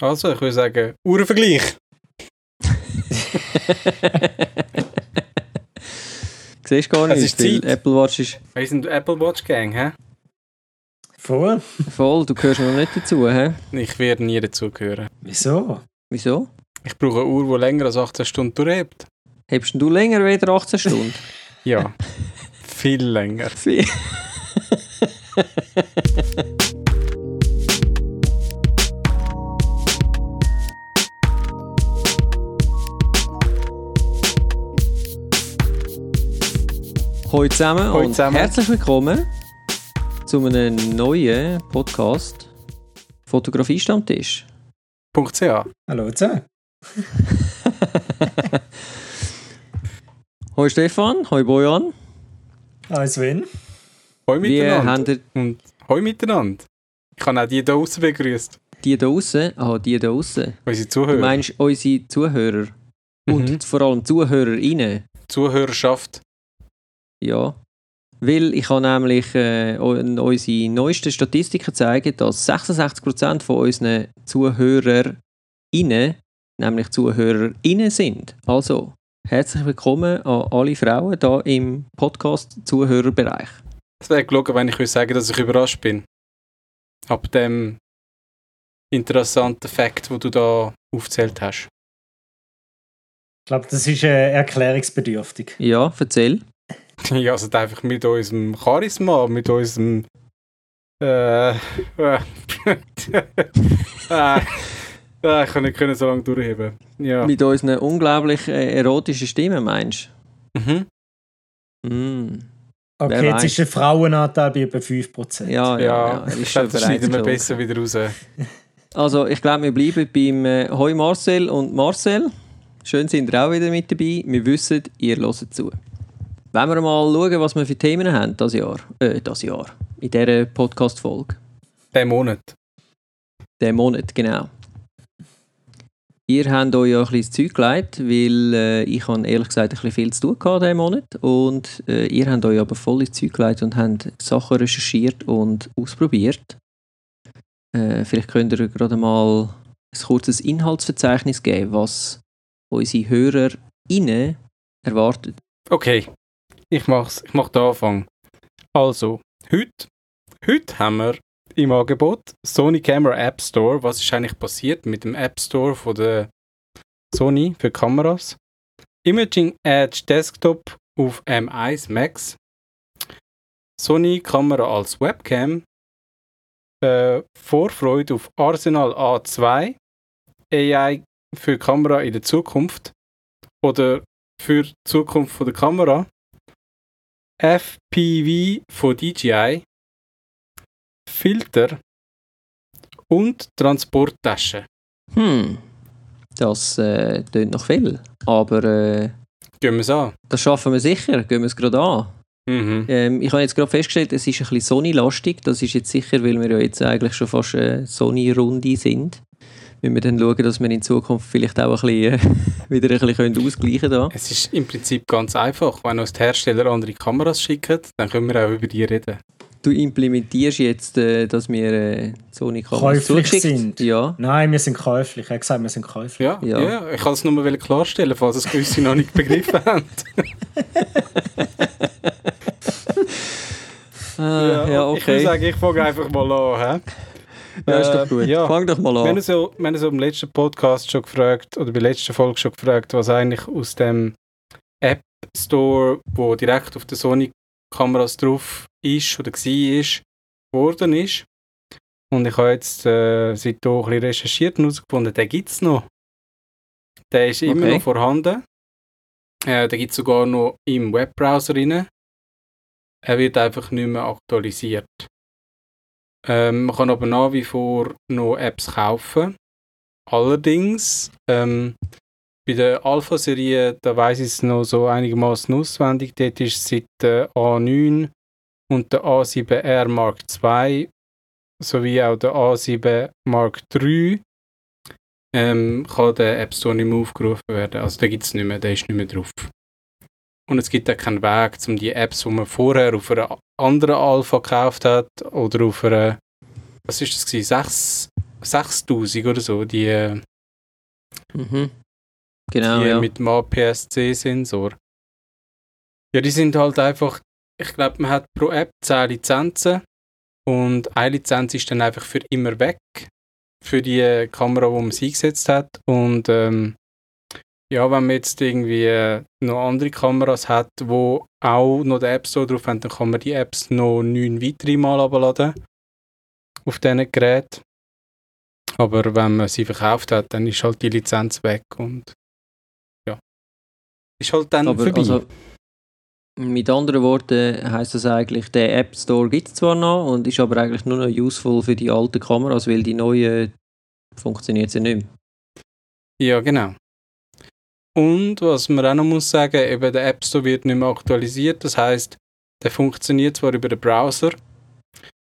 Also, ich würde sagen, Uhrenvergleich. Siehst gar Es nicht, ist weil Zeit. Apple Watch ist Wir sind Apple Watch Gang, hä? Voll? voll, du gehörst noch nicht dazu, hä? Ich werde nie dazugehören. Wieso? Wieso? Ich brauche eine Uhr, die länger als 18 Stunden durchhebt. Hebst du länger wieder 18 Stunden? Ja. Viel länger. Viel. Hallo zusammen Hallo und zusammen. herzlich willkommen zu einem neuen Podcast Fotografie-Stammtisch. Punkt CA. Hallo zusammen. Hallo Stefan, hallo Bojan. Hallo Sven. Hoi Wie miteinander. Und hoi miteinander. Ich habe auch die hier draußen begrüßt. die da draussen? Ah, die da draussen. Unsere Du Zuhörer. meinst unsere Zuhörer Mhm. und vor allem ZuhörerInnen? Zuhörerschaft. Ja. Weil ich habe nämlich äh, unsere neuesten Statistiken zeigen, dass 66% von unseren ZuhörerInnen, nämlich ZuhörerInnen sind. Also, herzlich willkommen an alle Frauen da im Podcast-Zuhörerbereich. Es wäre gelogen, wenn ich würde sagen, dass ich überrascht bin. Ab dem interessanten Fakt, wo du da aufgezählt hast. Ich glaube, das ist äh, erklärungsbedürftig. Ja, erzähl. Ja, also einfach mit unserem Charisma, mit unserem. Äh. äh, äh, äh, ich kann nicht können so lange durchheben. Ja. Mit unseren unglaublich äh, erotischen Stimmen, meinst Mhm. du? Mm. Okay, Wer jetzt weiß. ist der Frauenanteil bei etwa 5%. Ja, ja, ja. Ja, ich ist glaube, schon das schneiden wir besser wieder raus. Also, ich glaube, wir bleiben beim äh, Hoi Marcel und Marcel. Schön sind ihr auch wieder mit dabei. Wir wissen, ihr hört zu. Wenn wir mal schauen, was wir für Themen haben das Jahr, äh, das Jahr, in dieser Podcast-Folge, Den Monat. den Monat, genau. Ihr habt euch ja ein bisschen das Zeug gelegt, weil äh, ich habe ehrlich gesagt ein bisschen viel zu tun gehabt diesen Monat und äh, ihr habt euch aber voll ins Zeug gelegt und habt Sachen recherchiert und ausprobiert. Äh, vielleicht könnt ihr gerade mal ein kurzes Inhaltsverzeichnis geben, was unsere HörerInnen erwartet. Okay, ich mach's. Ich mach den Anfang. Also, heute, heute haben wir im Angebot Sony Camera App Store. Was ist eigentlich passiert mit dem App Store von der Sony für Kameras? Imaging Edge Desktop auf M1 Max. Sony Kamera als Webcam. Äh, Vorfreude auf Arsenal A2. AI für Kamera in der Zukunft. Oder für die Zukunft von der Kamera. FPV von DJI. Filter und Transporttasche. Hm, das äh, klingt noch viel, aber äh, Gehen wir es an. das schaffen wir sicher, gehen wir es gerade an. Mhm. Ähm, ich habe jetzt gerade festgestellt, es ist ein bisschen Sony-lastig. Das ist jetzt sicher, weil wir ja jetzt eigentlich schon fast äh, Sony-Runde sind. Wenn wir dann schauen, dass wir in Zukunft vielleicht auch ein bisschen, äh, wieder ein bisschen können ausgleichen können. Es ist im Prinzip ganz einfach. Wenn uns die Hersteller andere Kameras schicken, dann können wir auch über die reden. Du implementierst jetzt, äh, dass wir äh, Sony-Kameras Käuflich zugeschickt sind. Ja. Nein, wir sind käuflich. Er hat gesagt, wir sind käuflich. Ja, Ja. ja. ich kann es nur mal klarstellen, falls es gewisse noch nicht begriffen haben. Ah, ja, Ich würde okay. sagen, ich fange einfach mal an. He? Ja, ist doch Äh, gut. ja. Fang doch mal Wir haben an. uns ja, wir haben uns ja im letzten Podcast schon gefragt, oder bei der letzten Folge schon gefragt, was eigentlich aus dem App Store, wo direkt auf der Sony-Kameras drauf ist oder war, geworden ist. Und ich habe jetzt äh, seitdem ein bisschen recherchiert und herausgefunden, den gibt es noch. Der ist immer Okay. noch vorhanden. Äh, den gibt es sogar noch im Webbrowser rein. Er wird einfach nicht mehr aktualisiert. Ähm, man kann aber nach wie vor noch Apps kaufen. Allerdings, ähm, bei der Alpha-Serie, da weiß ich es noch so einigermaßen auswendig. Dort ist seit der A9 und der A7R Mark II sowie auch der A7 Mark III ähm, kann der App Store nicht mehr aufgerufen werden. Also den gibt es nicht mehr, der ist nicht mehr drauf. Und es gibt auch keinen Weg, um die Apps, die man vorher auf einer anderen Alpha gekauft hat oder auf einer, was ist das gewesen, 6, 6000 oder so, die, äh, Mhm. Genau, die ja. mit dem APS-C-Sensor. Ja, die sind halt einfach, ich glaube, man hat pro App 10 Lizenzen und eine Lizenz ist dann einfach für immer weg, für die Kamera, wo man sie eingesetzt hat. Und ähm, ja, wenn man jetzt irgendwie noch andere Kameras hat, wo auch noch den App Store drauf haben, dann kann man die Apps noch neun weitere Mal abladen auf diesen Geräten. Aber wenn man sie verkauft hat, dann ist halt die Lizenz weg und ja. Ist halt dann Aber vorbei. also, mit anderen Worten heisst das eigentlich, der App Store gibt es zwar noch und ist aber eigentlich nur noch useful für die alten Kameras, weil die neuen funktioniert ja nicht mehr. Ja, genau. Und was man auch noch muss sagen, eben der App Store wird nicht mehr aktualisiert. Das heißt, der funktioniert zwar über den Browser,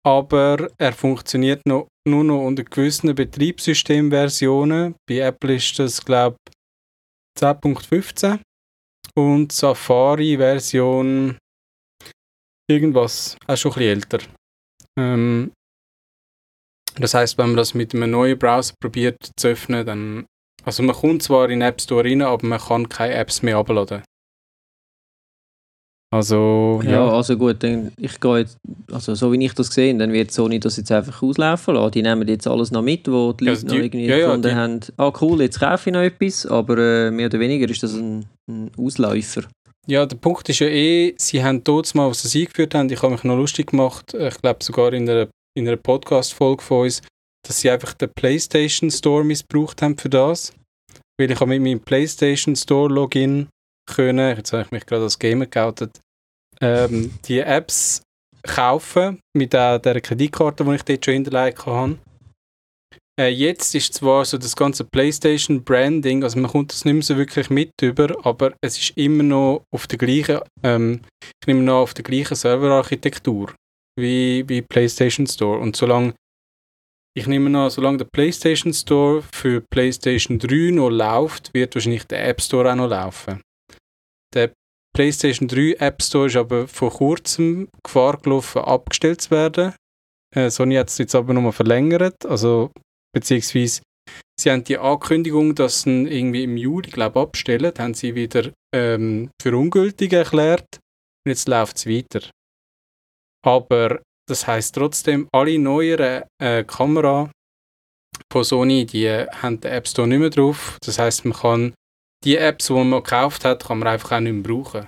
aber er funktioniert noch, nur noch unter gewissen Betriebssystemversionen. Bei Apple ist das, glaube ich, 10.15 und Safari-Version irgendwas, auch schon ein bisschen älter. Ähm, das heißt, wenn man das mit einem neuen Browser probiert zu öffnen, dann. Also man kommt zwar in den App Store rein, aber man kann keine Apps mehr abladen. Also, Ja, ja. also gut, dann, ich gehe jetzt, also so wie ich das sehe, dann wird Sony das jetzt einfach auslaufen lassen. Die nehmen jetzt alles noch mit, wo die Ja, Leute also noch irgendwie ja, ja, gefunden die- haben, ah cool, jetzt kaufe ich noch etwas, aber äh, mehr oder weniger ist das ein, ein Ausläufer. ja, der Punkt ist ja eh, sie haben dort mal, was sie eingeführt haben, ich habe mich noch lustig gemacht, ich glaube sogar in einer, in einer Podcast-Folge von uns, dass sie einfach den PlayStation Store missbraucht haben für das. Weil ich habe mit meinem PlayStation Store Login können, jetzt habe ich mich gerade als Gamer geoutet, ähm, die Apps kaufen mit der, der Kreditkarte, die ich dort schon hinterlegt habe. Äh, jetzt ist zwar so das ganze PlayStation Branding, also man kommt das nicht mehr so wirklich mit über, aber es ist immer noch auf der gleichen, ähm, ich nehme noch auf der gleichen Serverarchitektur wie, wie PlayStation Store. Und solange ich nehme noch, solange der PlayStation Store für PlayStation 3 noch läuft, wird wahrscheinlich der App Store auch noch laufen. Der PlayStation 3 App Store ist aber vor kurzem Gefahr gelaufen, abgestellt zu werden. Äh, Sony hat es jetzt aber nochmal verlängert, also beziehungsweise sie haben die Ankündigung, dass sie irgendwie im Juli, glaube abstellen, haben sie wieder ähm, für ungültig erklärt und jetzt läuft es weiter. Aber das heißt trotzdem, alle neueren äh, Kamera von Sony, die haben den App Store nicht mehr drauf. Das heißt, man kann die Apps, die man gekauft hat, kann man einfach auch nicht mehr brauchen.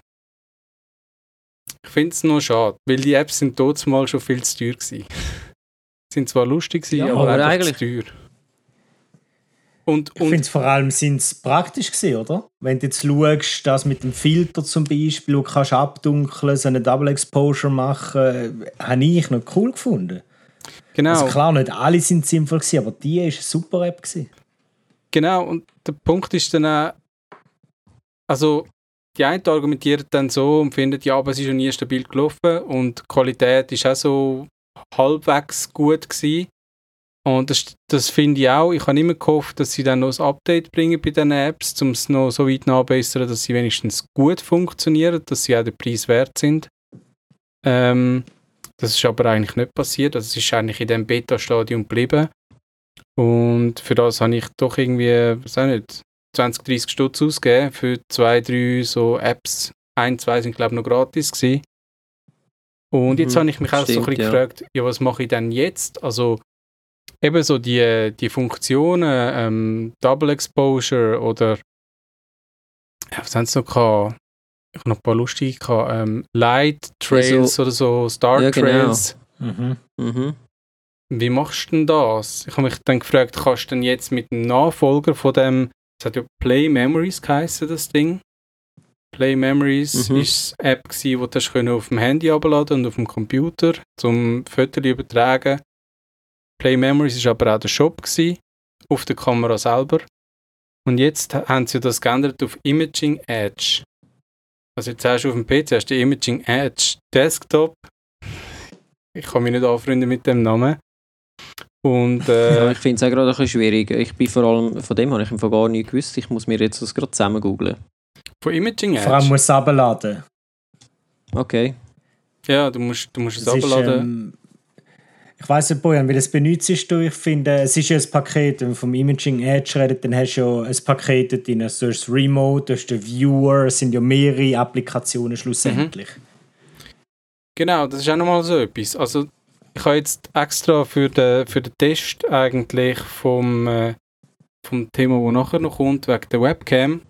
Ich finde es noch schade, weil die Apps sind dort mal schon viel zu teuer gewesen. sind zwar lustig gewesen, Ja, aber, aber eigentlich- zu teuer. Und, Ich finde und es vor allem sind's praktisch gewesen, oder? Wenn du jetzt schaust, das mit dem Filter zum Beispiel, du kannst abdunkeln, so eine Double Exposure machen, äh, habe ich noch cool gefunden. genau. Also klar, nicht alle sind sinnvoll gewesen, aber die ist eine super App gewesen. Genau, und der Punkt ist dann auch, also die einen argumentieren dann so und finden, ja, aber es ist ja nie stabil gelaufen und die Qualität ist auch so halbwegs gut gewesen. Und das, das finde ich auch. Ich habe immer gehofft, dass sie dann noch ein Update bringen bei diesen Apps, um es noch so weit nachbessern, dass sie wenigstens gut funktionieren, dass sie auch den Preis wert sind. Ähm, das ist aber eigentlich nicht passiert. Also es ist eigentlich in dem Beta-Stadium geblieben. Und für das habe ich doch irgendwie, weiß auch nicht, 20, 30 Stutz ausgegeben für zwei, drei so Apps. Ein, zwei sind glaube ich noch gratis gewesen. Und jetzt Mhm, habe ich mich auch so ein stimmt, bisschen ja. gefragt, ja, was mache ich denn jetzt? Also eben so die, die Funktionen, ähm, Double Exposure oder ja, was haben sie noch gehabt? Ich habe noch ein paar lustige gehabt. Ähm, Light Trails so- oder so, Star Ja, genau. Trails. Mhm. Mhm. Wie machst du denn das? Ich habe mich dann gefragt, kannst du denn jetzt mit dem Nachfolger von dem, es hat ja Play Memories geheißen, das Ding. Play Memories Mhm. ist eine App, gewesen, die du auf dem Handy abladen und auf dem Computer zum Fotos übertragen. Play Memories ist aber auch der Shop gewesen, auf der Kamera selber. Und jetzt haben sie das geändert auf Imaging Edge. Also jetzt hast du auf dem PC hast du Imaging Edge Desktop. Ich kann mich nicht anfreunden mit dem Namen. Und Ja, äh, ich finde es auch gerade ein bisschen schwierig. Ich bin vor allem, von dem habe ich einfach gar nicht gewusst. Ich muss mir jetzt das gerade zusammen googlen. von Imaging Vor allem Edge. muss es abladen. Okay. Ja, du musst, du musst es abladen. ähm, Ich weiss nicht, Bojan, wie das benutzt du. Ich finde, es ist ja ein Paket, wenn man vom Imaging Edge redet, dann hast du ja ein Paket drin. Also, du hast das Remote, du hast den Viewer, es sind ja mehrere Applikationen schlussendlich. Mhm. Genau, das ist auch nochmal so etwas. Also, ich habe jetzt extra für den, für den Test eigentlich vom, äh, vom Thema, das nachher noch kommt, wegen der Webcam,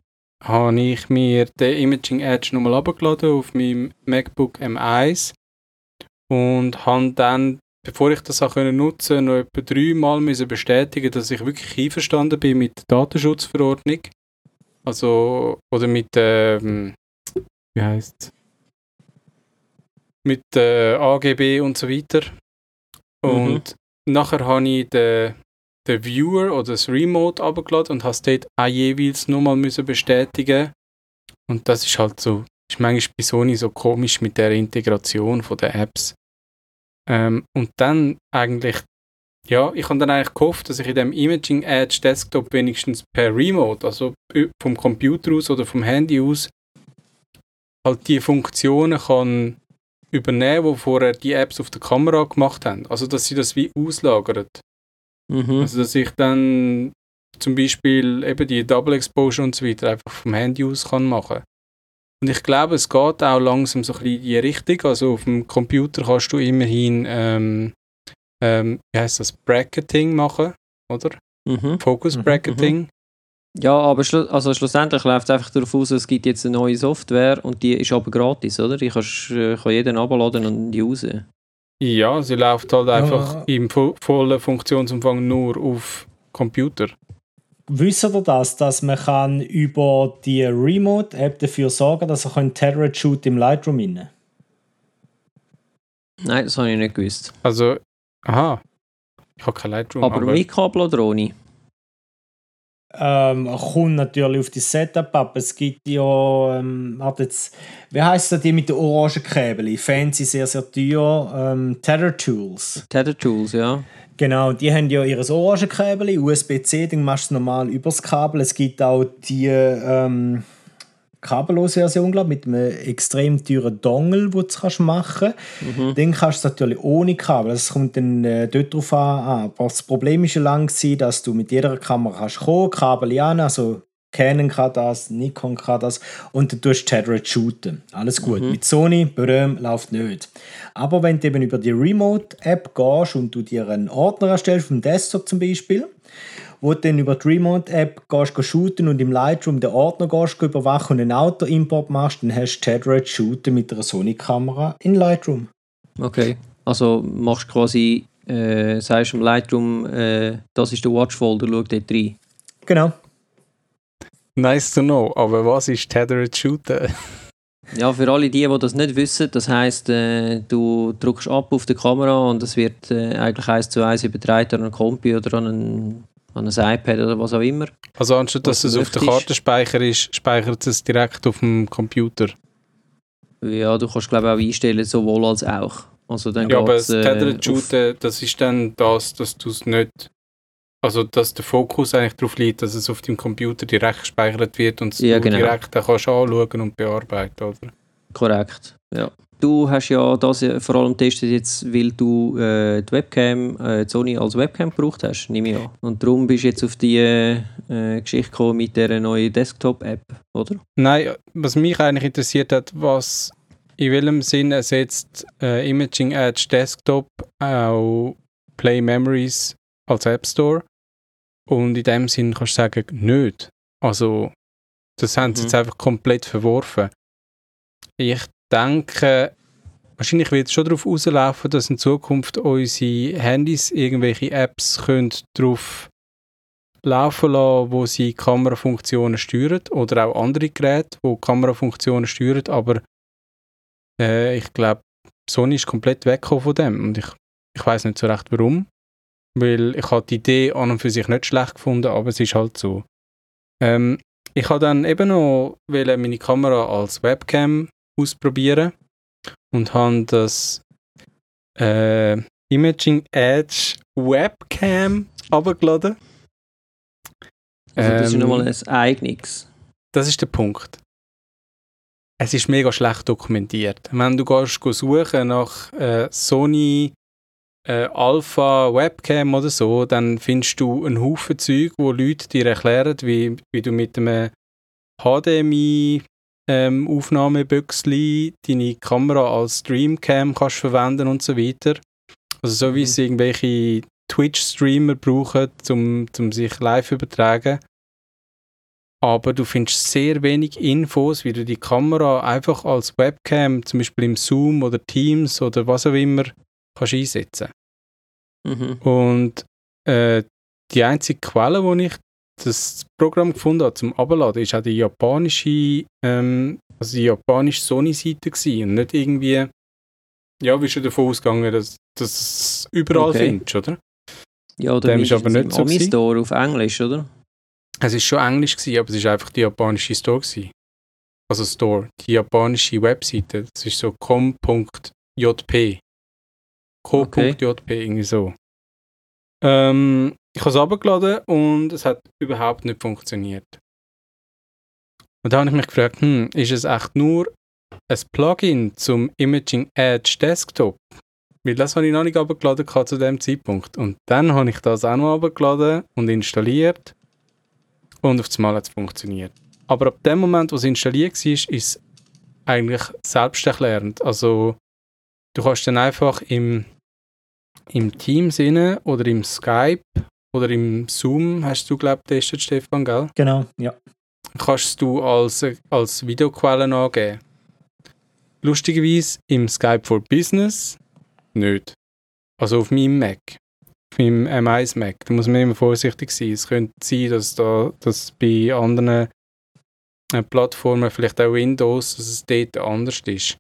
habe ich mir den Imaging Edge nochmal abgeladen auf meinem MacBook M1 und habe dann, bevor ich das auch nutzen konnte, noch etwa dreimal müssen bestätigen, dass ich wirklich einverstanden bin mit der Datenschutzverordnung. Also, oder mit, ähm, wie heißt Mit äh, AGB und so weiter. Mhm. Und mhm. nachher habe ich den, den Viewer oder das Remote abgeladen und habe es dort auch jeweils nochmal bestätigen Und das ist halt so, ist manchmal bei Sony so komisch mit der Integration von den Apps. Ähm, und dann eigentlich, ja, ich habe dann eigentlich gehofft, dass ich in dem Imaging Edge Desktop wenigstens per Remote, also vom Computer aus oder vom Handy aus, halt die Funktionen kann übernehmen, die vorher die Apps auf der Kamera gemacht haben. Also, dass sie das wie auslagern. Mhm. Also, dass ich dann zum Beispiel eben die Double Exposure und so weiter einfach vom Handy aus kann machen. Und ich glaube, es geht auch langsam so ein bisschen in die Richtung. Also auf dem Computer kannst du immerhin, ähm, ähm, wie heißt das, Bracketing machen, oder? Mhm. Focus mhm, Bracketing. Mhm. Ja, aber schlu also schlussendlich läuft es einfach darauf aus, es gibt jetzt eine neue Software und die ist aber gratis, oder? Die kannst, äh, kann jeden abladen und die usen. Ja, sie läuft halt einfach ja. im vo vollen Funktionsumfang nur auf Computer. Wisst ihr das, dass man kann über die Remote-App dafür sorgen dass er Tethered shoot im Lightroom inne? Nein, das habe ich nicht gewusst. Also, aha. Ich habe kein Lightroom. Aber, aber mit Kabel oder ohne? ähm, kommt natürlich auf das Setup ab. Es gibt ja, ähm, jetzt, wie heisst das die mit den orangen Käbel? Fancy, sehr, sehr teuer. Ähm, Tether Tools. Tether Tools, ja. Genau, die haben ja ihr Orangenkabel, USB-C, dann machst du es normal übers Kabel. Es gibt auch die, ähm, kabellose Version, glaube mit einem extrem teuren Dongle, den du machen kannst. Mhm. Dann kannst du es natürlich ohne Kabel. Das kommt dann äh, dort drauf an. Aber das Problem ist ja lang dass du mit jeder Kamera kannst kommen, Kabel an, also Canon kann das, Nikon kann das und dann tust du Tethered shooten. Alles gut. Mhm. Mit Sony, Beröm, läuft nicht. Aber wenn du eben über die Remote-App gehst und du dir einen Ordner erstellst, vom Desktop zum Beispiel, wo du dann über die Remote-App gehst, shooten und im Lightroom den Ordner gehst, überwachen und einen Auto-Import machst, dann hast du Tethered Shooten mit einer Sony-Kamera in Lightroom. Okay, also machst du quasi, äh, sagst im Lightroom, äh, das ist der Watch-Folder, schau dort rein. Genau. Nice to know, aber was ist Tethered Shooten? Ja, für alle die, die das nicht wissen, das heisst, äh, du drückst ab auf die Kamera und es wird äh, eigentlich eins zu eins übertragen an einen Kompi oder an einen an ein iPad oder was auch immer. Also anstatt dass es auf der Kartenspeicher ist, speichert es direkt auf dem Computer? Ja, du kannst glaube ich auch einstellen, sowohl als auch. Also dann ja, aber das äh, Tethered Shooten, das ist dann das, dass du es nicht also dass der Fokus eigentlich darauf liegt, dass es auf dem Computer direkt gespeichert wird und ja, du genau. direkt dann kannst anschauen und bearbeiten, oder? Korrekt, ja. Du hast ja das vor allem getestet jetzt, weil du äh, die Webcam, äh, die Sony als Webcam gebraucht hast, nehme ich an. Und darum bist du jetzt auf die äh, Geschichte gekommen mit dieser neuen Desktop-App, oder? Nein, was mich eigentlich interessiert hat, was in welchem Sinn ersetzt äh, Imaging Edge Desktop auch Play Memories als App Store? Und in dem Sinn kannst du sagen, nicht. Also, das haben sie mhm. jetzt einfach komplett verworfen. Ich denke, wahrscheinlich wird es schon darauf rauslaufen, dass in Zukunft unsere Handys irgendwelche Apps können darauf laufen lassen, wo sie Kamerafunktionen steuern oder auch andere Geräte, wo Kamerafunktionen steuern, aber äh, ich glaube, Sony ist komplett weggekommen von dem und ich, ich weiß nicht so recht warum, weil ich habe die Idee an und für sich nicht schlecht gefunden, aber es ist halt so. Ähm, ich habe dann eben noch meine Kamera als Webcam ausprobieren und habe das äh, Imaging Edge Webcam abgeladen. Also das ähm, ist nochmal ein eigenes. Das ist der Punkt. Es ist mega schlecht dokumentiert. Wenn du gehst suchen nach äh, Sony äh, Alpha Webcam oder so, dann findest du einen Haufen Zeug, wo Leute dir erklären, wie, wie du mit einem HDMI ähm, Aufnahmebüchsli deine Kamera als Streamcam kannst verwenden und so weiter. Also so wie Mhm. es irgendwelche Twitch-Streamer brauchen, um zum sich live übertragen. Aber du findest sehr wenig Infos, wie du die Kamera einfach als Webcam, zum Beispiel im Zoom oder Teams oder was auch immer, kannst einsetzen. Mhm. Und äh, die einzige Quelle, wo ich das Programm gefunden habe zum Abladen, ist auch die japanische, ähm, also die japanische Sony-Seite und nicht irgendwie, ja, wie schon davon ausgegangen, dass, dass du es überall Okay. findest, oder? Ja, oder Dem ist aber nicht so. Ami-Store auf Englisch, oder? Es ist schon Englisch gewesen, aber es ist einfach die japanische Store gewesen. Also Store, die japanische Webseite. Das ist so com.jp. co.jp, irgendwie so. Ähm, ich habe es abgeladen und es hat überhaupt nicht funktioniert. Und da habe ich mich gefragt, hm, ist es echt nur ein Plugin zum Imaging Edge Desktop? Weil das habe ich noch nicht abgeladen zu dem Zeitpunkt. Und dann habe ich das auch noch abgeladen und installiert. Und auf einmal hat es funktioniert. Aber ab dem Moment, wo es installiert war, ist es eigentlich selbsterklärend. Also du kannst dann einfach im, im Teams inne oder im Skype oder im Zoom, hast du glaube ich getestet, Stefan, gell? Genau, ja. kannst du als, als Videoquelle angeben. Lustigerweise im Skype for Business nicht. Also auf meinem Mac. Auf meinem M1 Mac. Da muss man immer vorsichtig sein. Es könnte sein, dass da dass bei anderen äh, Plattformen, vielleicht auch Windows, dass es dort anders ist.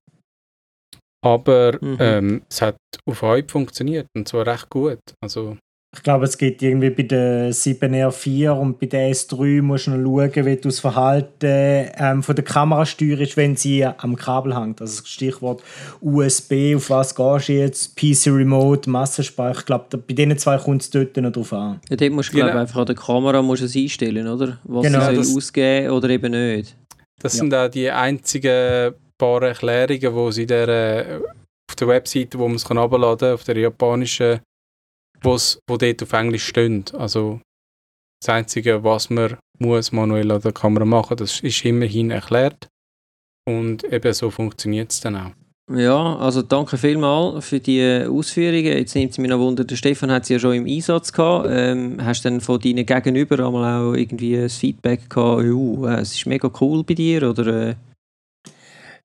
Aber Mhm. ähm, es hat auf Hype funktioniert und zwar recht gut. Also Ich glaube, es geht irgendwie bei der 7R4 und bei der S3 musst du noch schauen, wie du das Verhalten ähm, von der Kamera steuerst, wenn sie am Kabel hängt. Also das Stichwort USB, auf was gehst du jetzt? PC Remote, Massenspeicher. Ich glaube, bei diesen zwei kommt es dort noch drauf an. Ja, dort musst du, Genau. glaube einfach an der Kamera musst es einstellen, oder? Was Genau, sie das- soll ausgeben oder eben nicht. Das Ja. sind auch die einzigen paar Erklärungen, wo sie der, äh, auf der Webseite, wo man es herunterladen kann, auf der japanischen, wo's, wo dort auf Englisch stehen. Also das Einzige, was man muss manuell an der Kamera machen, das ist immerhin erklärt. Und eben so funktioniert es dann auch. Ja, also danke vielmals für die Ausführungen. Jetzt nimmt es mich noch Wunder, der Stefan hat sie ja schon im Einsatz gehabt. Ähm, hast du dann von deinen Gegenüber einmal auch irgendwie ein Feedback gehabt, «Uh, äh, es ist mega cool bei dir oder äh,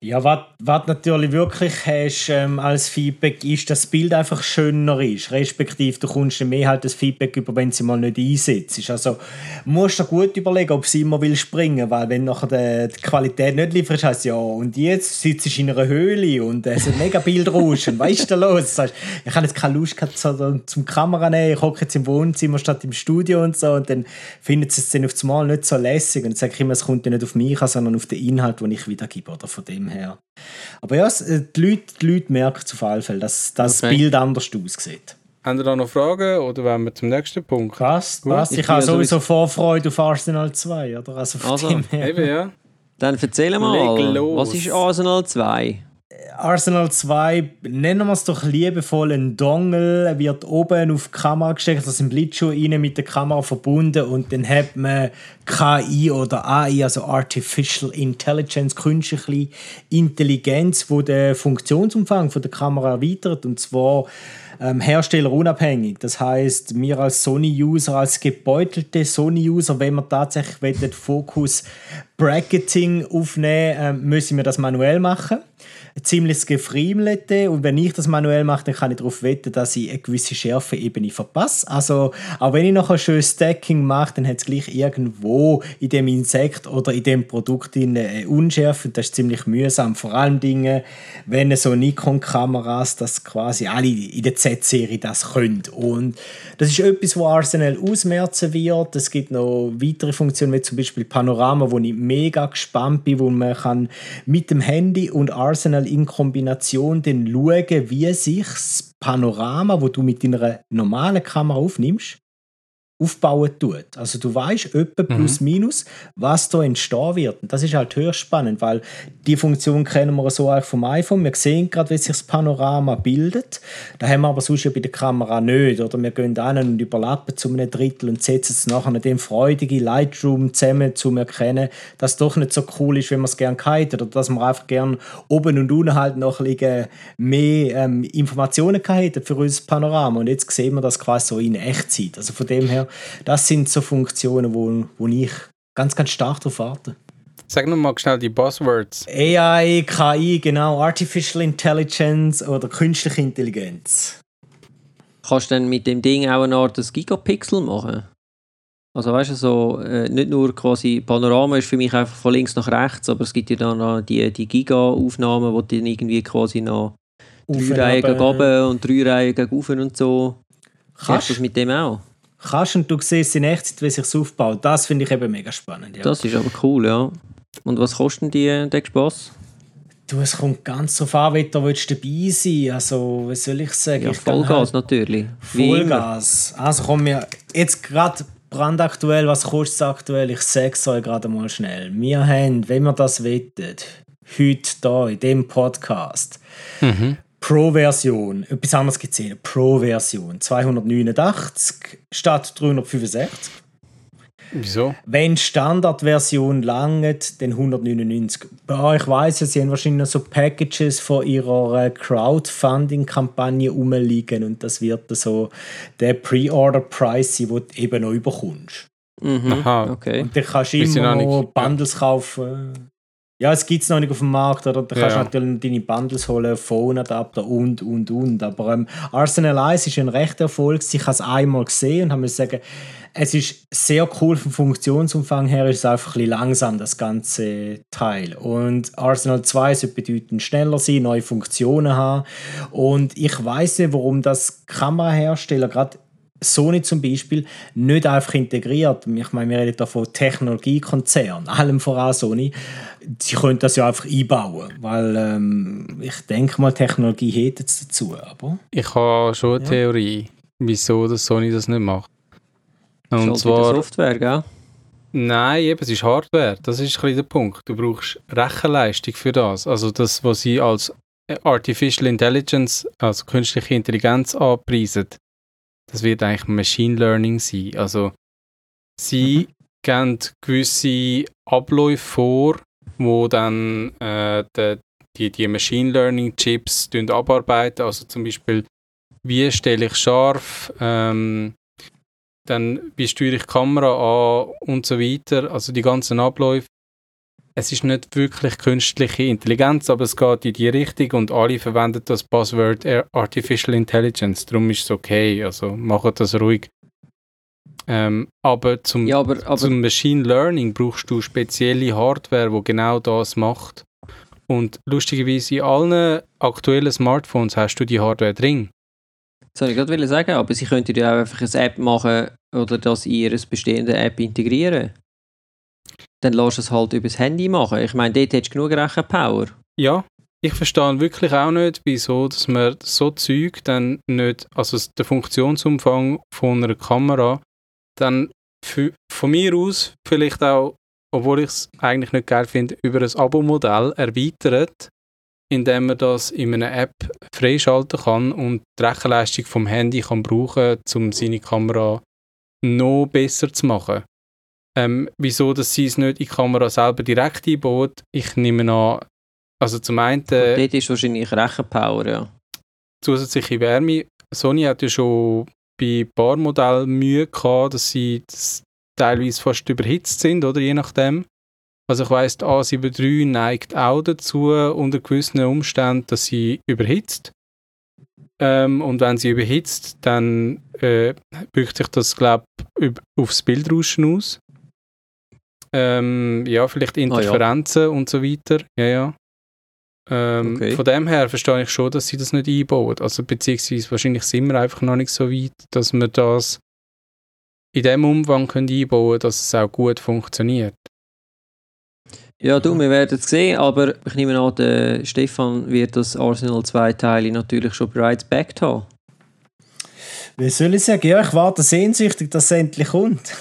Ja, was was natürlich wirklich hast ähm, als Feedback ist, dass das Bild einfach schöner ist. Respektive, du kommst mehr halt das Feedback über, wenn sie mal nicht einsetzt. Also musst du gut überlegen, ob sie immer will springen, weil wenn nachher die, Qualität nicht lieferst, heißt ja, und jetzt sitzt du in einer Höhle und es ist ein mega Bildrausch und weißt du los? Sagst, ich habe jetzt keine Lust gehabt zum, zum Kamera nehmen, ich hocke jetzt im Wohnzimmer statt im Studio und so und dann findet sie es dann auf das Mal nicht so lässig und sage ich immer, es kommt ja nicht auf mich an, sondern auf den Inhalt, den ich wiedergebe oder von dem her. Aber ja, äh, die Leute, die Leute merken auf jeden Fall, dass, dass das Okay. Bild anders aussieht. Haben ihr da noch Fragen oder wollen wir zum nächsten Punkt? Passt, passt. Ich Ich, habe sowieso Vorfreude auf Arsenal 2, oder? Also von Also, dem her. Eben, ja. Dann erzähl mal, Leg los. was ist Arsenal 2? Arsenal 2, nennen wir es doch liebevoll ein Dongle, wird oben auf die Kamera gesteckt, also im Blitzschuh rein mit der Kamera verbunden und dann hat man KI oder AI, also Artificial Intelligence, künstliche Intelligenz, wo den Funktionsumfang von der Kamera erweitert und zwar ähm, herstellerunabhängig. Das heißt, wir als Sony-User, als gebeutelte Sony-User, wenn wir tatsächlich den Fokus Bracketing aufnehmen, ähm, müssen wir das manuell machen ein ziemliches Gefriemelte und wenn ich das manuell mache, dann kann ich darauf wetten, dass ich eine gewisse Schärfeebene verpasse. Also auch wenn ich noch ein schönes Stacking mache, dann hat es gleich irgendwo in dem Insekt oder in dem Produkt eine Unschärfe das ist ziemlich mühsam. Vor allem Dinge, wenn so Nikon-Kameras das quasi alle in der Z-Serie das können. Und das ist etwas, wo Arsenal ausmerzen wird. Es gibt noch weitere Funktionen, wie zum Beispiel Panorama, wo ich mega gespannt bin, wo man kann mit dem Handy und Arsenal in Kombination dann schauen, wie sich das Panorama, wo du mit deiner normalen Kamera aufnimmst, aufbauen tut. Also du weißt etwa plus minus, was da entstehen wird. Und das ist halt höchst spannend, weil die Funktion kennen wir so auch vom iPhone. Wir sehen gerade, wie sich das Panorama bildet. Da haben wir aber sonst ja bei der Kamera nicht. Oder wir gehen an und überlappen zu einem Drittel und setzen es nachher in dem freudige Lightroom zusammen, um zu erkennen, dass es doch nicht so cool ist, wie man es gerne hätte. Oder dass man einfach gerne oben und unten halt noch ein bisschen mehr ähm, Informationen hätte für unser Panorama. Und jetzt sehen wir das quasi so in Echtzeit. Also von dem her, das sind so Funktionen, wo, wo ich ganz, ganz stark darauf warte. Sag nochmal schnell die Buzzwords. AI, KI, genau, Artificial Intelligence oder künstliche Intelligenz. Kannst du dann mit dem Ding auch eine Art des Gigapixel machen? Also weißt du, so, äh, nicht nur quasi Panorama ist für mich einfach von links nach rechts, aber es gibt ja dann noch die, die Giga-Aufnahmen, wo du dann irgendwie quasi noch drei Reihen gegen oben und drei Reihen gegen und so. Kannst Kannst du das mit dem auch? Kannst und du siehst in Echtzeit, wie sich aufbaut. Das finde ich eben mega spannend. Ja. Das ist aber cool, ja. Und was kostet die, der Spaß? Du, es kommt ganz so an, wie du willst dabei sein Also, was soll ich sagen? Ja, ich Vollgas halt- natürlich. Vollgas. Also kommen wir jetzt gerade brandaktuell, was kostet es aktuell? Ich sage es euch gerade mal schnell. Wir haben, wenn wir das wettet, heute hier in dem Podcast, Pro-Version, etwas anderes gesehen, Pro-Version 289 statt 365. Wieso? Wenn die Standardversion langt, dann 199. Ja, ich weiß ja, sie haben wahrscheinlich noch so Packages von ihrer äh, Crowdfunding-Kampagne rumliegen und das wird so der Pre-Order-Preis sein, den du eben noch überkommst. Mhm. Aha. Okay. Und dann kannst du immer noch noch nicht? Bundles kaufen. Ja, es gibt es noch nicht auf dem Markt, oder? Da kannst Ja. natürlich deine Bundles holen, Phone-Adapter und, und, und. Aber ähm, Arsenal Eyes ist ein rechter Erfolg. Ich habe es einmal gesehen und habe mir sagen, es ist sehr cool vom Funktionsumfang her, ist es einfach ein bisschen langsam, das ganze Teil. Und Arsenal 2 sollte bedeutend schneller sein, neue Funktionen haben. Und ich weiß nicht, warum das Kamerahersteller gerade Sony zum Beispiel nicht einfach integriert. Ich meine, wir reden da von Technologiekonzernen, allem voran Sony. Sie können das ja einfach einbauen, weil ähm, ich denke mal, Technologie hätte es dazu, aber Ich habe schon eine Ja. Theorie, wieso das Sony das nicht macht. Und wieder zwar, Software, gell? nein, eben, es ist Hardware. Das ist ein bisschen der Punkt. Du brauchst Rechenleistung für das. Also das, was sie als Artificial Intelligence, also künstliche Intelligenz anpreisen, das wird eigentlich Machine Learning sein. Also sie geben gewisse Abläufe vor, wo dann äh, de, die, die Machine Learning Chips abarbeiten. Also zum Beispiel, wie stelle ich scharf, ähm, dann wie steuere ich die Kamera an und so weiter. Also die ganzen Abläufe. Es ist nicht wirklich künstliche Intelligenz, aber es geht in die Richtung und alle verwenden das Buzzword Ar- Artificial Intelligence. Darum ist es okay. Also macht das ruhig. Ähm, aber zum, Ja, aber, aber zum Machine Learning brauchst du spezielle Hardware, wo genau das macht. Und lustigerweise in allen aktuellen Smartphones hast du die Hardware drin. das wollte ich gerade sagen, aber sie könnten ja auch einfach eine App machen oder das in ihre bestehende App integrieren. Dann du es halt über das Handy machen. Ich meine, dort hättest du genug Rechenpower. Ja, ich verstehe wirklich auch nicht, wieso dass man so Zeug dann nicht, also der Funktionsumfang von einer Kamera, dann für, von mir aus vielleicht auch, obwohl ich es eigentlich nicht geil finde, über ein Abo-Modell erweitert, indem man das in einer App freischalten kann und die Rechenleistung vom Handy kann brauchen, um seine Kamera noch besser zu machen. Ähm, wieso, dass sie es nicht in die Kamera selber direkt einbaut, ich nehme an, also zum einen äh, Dort ist wahrscheinlich Rechenpower, ja. zusätzliche Wärme. Sony hat ja schon bei ein paar Modellen Mühe gehabt, dass sie das teilweise fast überhitzt sind, oder je nachdem. Also ich weiss, die A7 III neigt auch dazu, unter gewissen Umständen, dass sie überhitzt. Ähm, und wenn sie überhitzt, dann äh, wirkt sich das, glaube ich, aufs Bildrauschen aus. Ähm, ja, vielleicht ja. Interferenzen und so weiter. Ja, ja. Ähm, Okay. Von dem her verstehe ich schon, dass sie das nicht einbauen. Also beziehungsweise wahrscheinlich sind wir einfach noch nicht so weit, dass wir das in dem Umfang können einbauen dass es auch gut funktioniert. Ja, du, wir werden es sehen, aber ich nehme an, der Stefan wird das Arsenal 2 Teile natürlich schon bereits backt haben. Wie soll ich sagen? Ja, ich warte sehnsüchtig, dass es endlich kommt.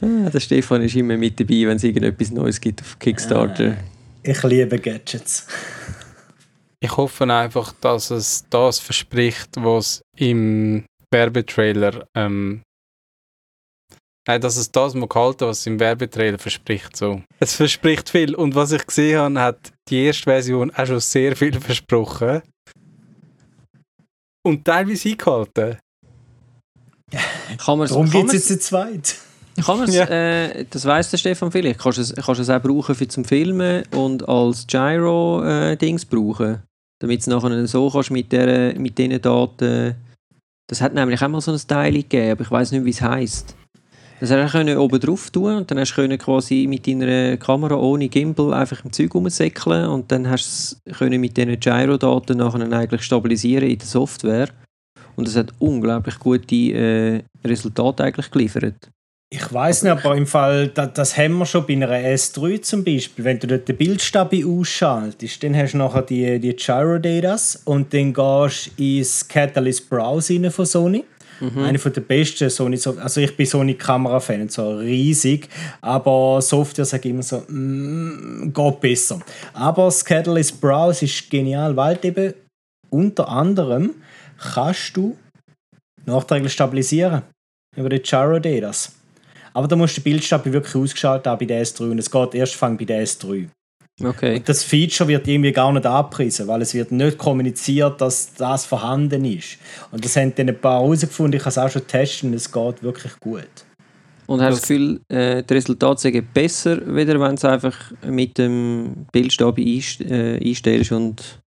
Ah, der Stefan ist immer mit dabei, wenn es irgendetwas Neues gibt auf Kickstarter. Ich liebe Gadgets. Ich hoffe einfach, dass es das verspricht, was im Werbetrailer ähm, Nein, dass es das mal gehalten, was es im Werbetrailer verspricht. So. Es verspricht viel. Und was ich gesehen habe, hat die erste Version auch schon sehr viel versprochen. Und teilweise eingehalten. Kann man's, Darum gibt es jetzt einen zweiten. Kann Ja. äh, das weiss der Stefan vielleicht. Kannst du es, kannst es auch brauchen für zum Filmen und als Gyro-Dings brauchen. Damit du nachher so kannst mit, der, mit diesen Daten. Das hat nämlich auch mal so ein Teil gegeben, aber ich weiß nicht, wie es heisst. Das hast du oben drauf tun und dann hast du können quasi mit deiner Kamera ohne Gimbal einfach im Zeug rumsäckeln und dann hast du es mit diesen Gyro-Daten nachher eigentlich stabilisieren in der Software. Und das hat unglaublich gute äh, Resultate eigentlich geliefert. Ich weiß nicht, aber im Fall, das, das haben wir schon bei einer S3 zum Beispiel. Wenn du dort den Bildstabi ausschaltest, dann hast du nachher die, die Gyro-Datas und dann gehst du ins Catalyst Browse rein von Sony. Eine von der besten Sony, also ich bin Sony Kamera-Fan, so riesig, aber Software ich immer so, mm, geht besser. Aber das Catalyst Browse ist genial, weil eben unter anderem kannst du nachträglich stabilisieren über die Gyro Datas. Aber da musst du den Bildstabi wirklich ausgeschaltet haben bei der S3 und es geht erst fang bei der S3. Okay. Das Feature wird irgendwie gar nicht abgepriesen, weil es wird nicht kommuniziert, dass das vorhanden ist. Und das haben dann ein paar herausgefunden, ich kann es auch schon testen, es geht wirklich gut. Und hast du Das- das Gefühl, äh, die Resultate sind besser, wieder wenn du es einfach mit dem Bildstab einst äh, einstellst und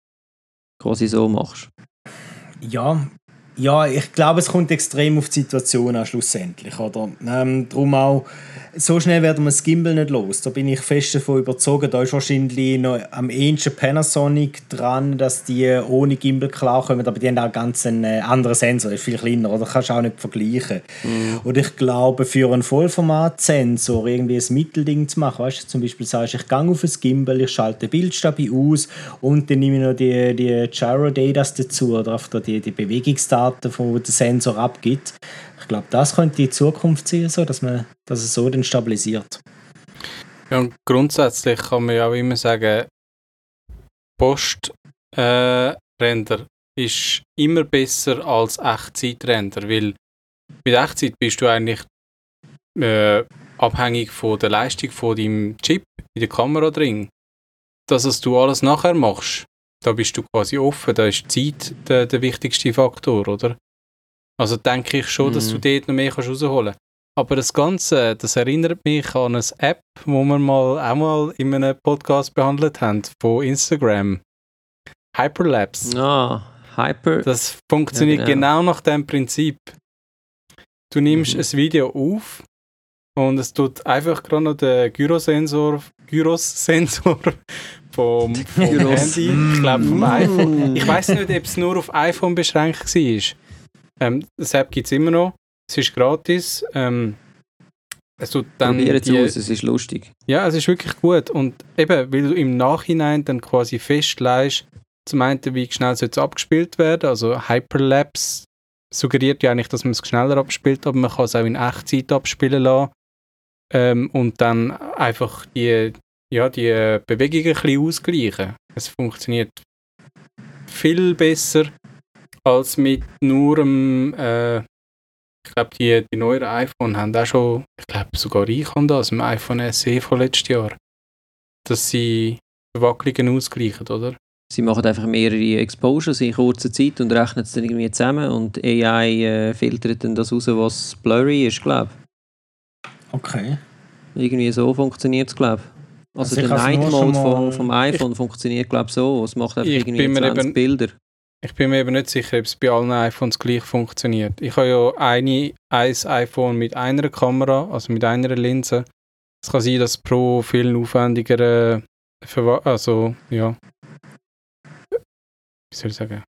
quasi so machst? Ja, ja, ich glaube, es kommt extrem auf die Situation an, schlussendlich. Oder? Ähm, darum auch, so schnell werden wir das Gimbal nicht los. Da bin ich fest davon überzeugt. Da ist wahrscheinlich noch am ehesten Panasonic dran, dass die ohne Gimbal klarkommen. Aber die haben auch ganz einen äh, anderen Sensor, der ist viel kleiner. Oder kannst du auch nicht vergleichen. Und ich glaube, für einen Vollformat-Sensor irgendwie ein Mittelding zu machen, weißt du, zum Beispiel sagst ich gehe auf ein Gimbal, ich schalte den Bildstabi aus und dann nehme ich noch die, die Gyro-Datas dazu oder die, die Bewegungsdaten, die der Sensor abgibt. Ich glaube, das könnte die Zukunft sein, so, dass, man, dass es so dann stabilisiert. Ja, und grundsätzlich kann man ja auch immer sagen, Post-Render ist immer besser als Echtzeit-Render, weil mit Echtzeit bist du eigentlich äh, abhängig von der Leistung von deinem Chip in der Kamera drin. Das, was du alles nachher machst, da bist du quasi offen, da ist Zeit der, der wichtigste Faktor, oder? Also denke ich schon, dass du Mhm. dort noch mehr kannst rausholen aber das Ganze, das erinnert mich an eine App, wo wir mal auch mal in einem Podcast behandelt haben, von Instagram. Hyperlapse. Ah, Hyper. Das funktioniert Ja, genau. genau. nach dem Prinzip. Du nimmst Mhm. ein Video auf und es tut einfach gerade noch den Gyrosensor, Gyros-Sensor vom, vom Gyros. Handy, ich glaube vom Mm. iPhone. Ich weiß nicht, ob es nur auf iPhone beschränkt war. Ähm, das App gibt es immer noch. Es ist gratis. Ähm, es tut dann Probieren die- es aus, es ist lustig. ja, es ist wirklich gut. Und eben, weil du im Nachhinein dann quasi festlegst, zum einen, wie schnell soll es abgespielt werden. Also Hyperlapse suggeriert ja eigentlich, dass man es schneller abspielt, aber man kann es auch in Echtzeit abspielen lassen. Ähm, und dann einfach die, ja, die Bewegungen ein bisschen ausgleichen. Es funktioniert viel besser als mit nur einem, äh, ich glaube, die, die neueren iPhone haben auch schon, ich glaube sogar ich habe das, im iPhone SE von letztes Jahr, dass sie Verwacklungen ausgleichen, oder? Sie machen einfach mehrere Exposures in kurzer Zeit und rechnen es dann irgendwie zusammen und AI äh, filtert dann das raus, was blurry ist, glaube Okay. ich. Irgendwie so funktioniert es, glaube ich. Also, Also ich der Night Mode vom, vom iPhone funktioniert, glaube ich, so. Es macht einfach Ich irgendwie bin mir 20 eben- Bilder. Ich bin mir eben nicht sicher, ob es bei allen iPhones gleich funktioniert. Ich habe ja eine, ein iPhone mit einer Kamera, also mit einer Linse. Es kann sein, dass Pro viel aufwendiger, also ja, wie soll ich sagen,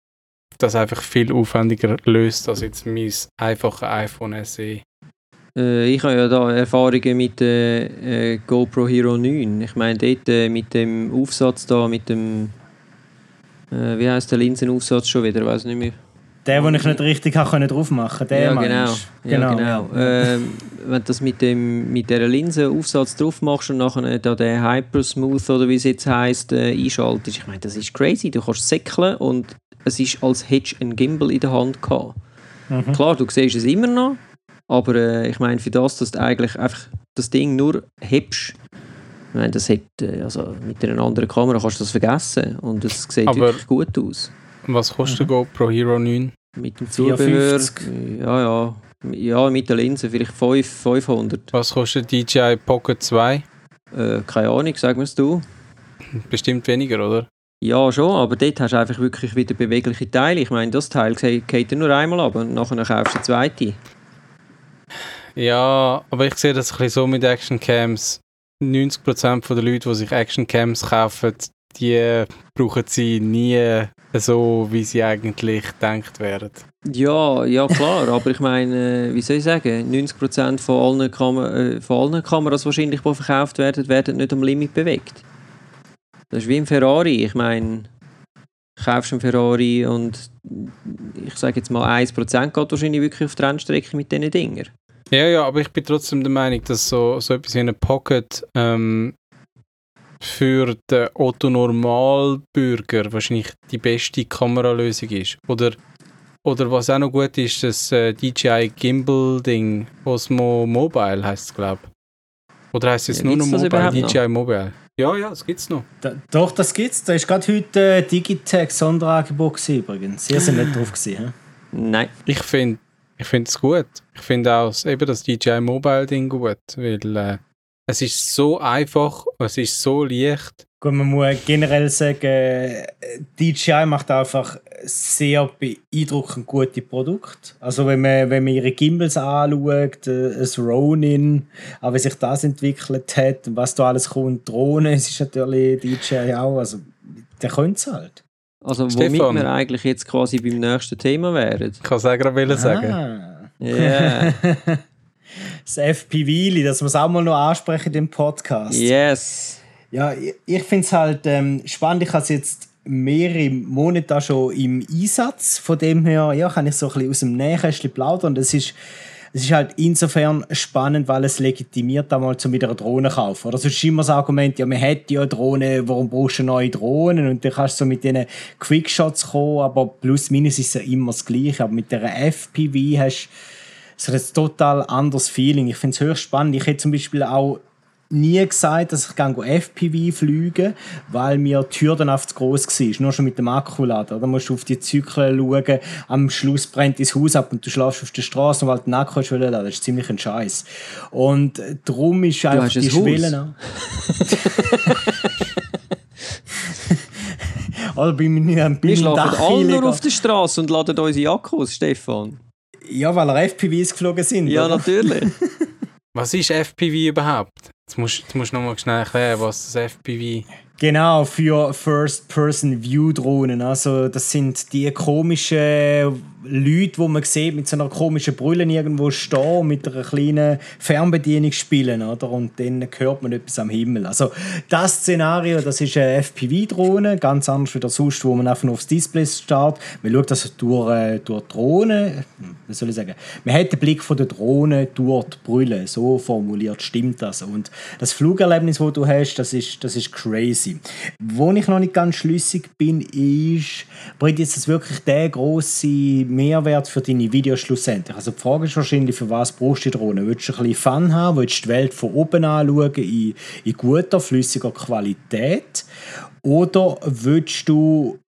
das einfach viel aufwendiger löst als jetzt mein einfache iPhone. SE. Äh, ich habe ja da Erfahrungen mit der äh, GoPro Hero 9. Ich meine, dort äh, mit dem Aufsatz da, mit dem. Äh, wie heißt der Linsenaufsatz schon wieder? Ich weiß nicht mehr. Der, den ich nicht richtig habe, drauf machen der ja, genau. Ja, genau. Ähm, wenn du das mit, dem, mit dieser Linsenaufsatz drauf machst und nachher da den Hypersmooth oder wie es jetzt heisst, äh, einschaltest, ich meine, das ist crazy. Du kannst säckeln und es ist als Hedge ein Gimbal in der Hand gehabt. Mhm. Klar, du siehst es immer noch, aber äh, ich meine, für das, dass du eigentlich einfach das Ding nur hebst, ich meine, das hat, äh, also mit einer anderen Kamera kannst du das vergessen und es sieht aber wirklich gut aus. Was kostet mhm. GoPro Hero 9? Mit dem Zubehör, ja, ja, ja, mit der Linse vielleicht 5, 500. Was kostet DJI Pocket 2? Äh, keine Ahnung, sag mir's du. Bestimmt weniger, oder? Ja, schon, aber dort hast du einfach wirklich wieder bewegliche Teile. Ich meine, das Teil geht nur einmal ab und nachher kaufst du eine zweite. Ja, aber ich sehe das ein bisschen so mit Actioncams. 90% der Leute, die sich Actioncams kaufen, die brauchen sie nie so, wie sie eigentlich gedacht werden. Ja, ja klar, aber ich meine, wie soll ich sagen, 90% von allen, Kam äh, von allen Kameras wahrscheinlich, die verkauft werden, werden nicht am Limit bewegt. Das ist wie ein Ferrari, ich meine, kaufst einen Ferrari und ich sage jetzt mal 1% geht wahrscheinlich wirklich auf die Rennstrecke mit diesen Dingen. Ja, ja, aber ich bin trotzdem der Meinung, dass so, so etwas wie eine Pocket ähm, für den Otto-Normalbürger wahrscheinlich die beste Kameralösung ist. Oder, oder was auch noch gut ist, das äh, DJI Gimbal-Ding, Osmo Mobile heißt es, glaube ich. Oder heißt es ja, nur noch Mobile? DJI noch? Mobile. Ja, ja, das gibt es noch. Da, doch, das gibt es. Da ist gerade heute äh, Digitech Sonderangebot übrigens. Sie sind nicht drauf gewesen, Nein. Ich finde ich finde es gut. Ich finde auch eben das DJI Mobile Ding gut, weil äh, es ist so einfach, es ist so leicht. Gut, man muss generell sagen, DJI macht einfach sehr beeindruckend gute Produkte. Also wenn man, wenn man ihre Gimbals anschaut, äh, das Ronin, auch wie sich das entwickelt hat was da alles kommt, Drohnen, es ist natürlich DJI auch, also der könnte es halt. Also Stefan. womit wir eigentlich jetzt quasi beim nächsten Thema wären. Ich kann es auch gerade sagen. Ah. Yeah. das FPV, dass wir es auch mal noch ansprechen im Podcast. Yes. Ja, ich, ich finde es halt ähm, spannend. Ich habe es jetzt mehrere Monate schon im Einsatz. Von dem her ja, kann ich so ein bisschen aus dem Nähkästchen plaudern. Das ist es ist halt insofern spannend, weil es legitimiert einmal zum wieder eine Drohne kaufen. Oder sonst ist immer das Argument, ja, man hätte ja Drohne, warum brauchst du neue Drohnen? Und dann kannst du so mit diesen Quickshots kommen, aber plus minus ist es ja immer das Gleiche. Aber mit der FPV hast du so ein total anderes Feeling. Ich finde es höchst spannend. Ich hätte zum Beispiel auch nie gesagt, dass ich FPV fliege, weil mir die Tür dann auf zu groß war. Nur schon mit dem Akkulader. Da musst du auf die Zyklen schauen. Am Schluss brennt das Haus ab und du schlafst auf der Straße, weil du den Akku hast laden. Das ist ziemlich ein Scheiß. Und darum ist einfach die Schwelle. Oder bei ein Wir schlafen alle nur auf der Straße und laden unsere Akkus, Stefan. Ja, weil er FPVs geflogen sind. Ja, oder? natürlich. Was ist FPV überhaupt? Jetzt musst, jetzt musst du noch mal schnell erklären, was das FPV Genau, für First-Person-View-Drohnen. Also, das sind die komischen Leute, die man sieht, mit so einer komischen Brille irgendwo stehen, mit einer kleinen Fernbedienung spielen, oder? Und dann hört man etwas am Himmel. Also, das Szenario, das ist eine FPV-Drohne, ganz anders als sonst, wo man einfach nur aufs Display startet. Man schaut das durch, äh, durch die Drohne, wie soll ich sagen, man hat den Blick von der Drohne durch die Brille, so formuliert stimmt das. Und das Flugerlebnis, das du hast, das ist, das ist crazy. Wo ich noch nicht ganz schlüssig bin, ist, bringt jetzt das wirklich der große Mehrwert für deine Videos schlussendlich? Also die Frage ist wahrscheinlich, für was brauchst du die Drohne? Willst du ein bisschen Fun haben? Willst du die Welt von oben anschauen in, in guter, flüssiger Qualität? Oder willst du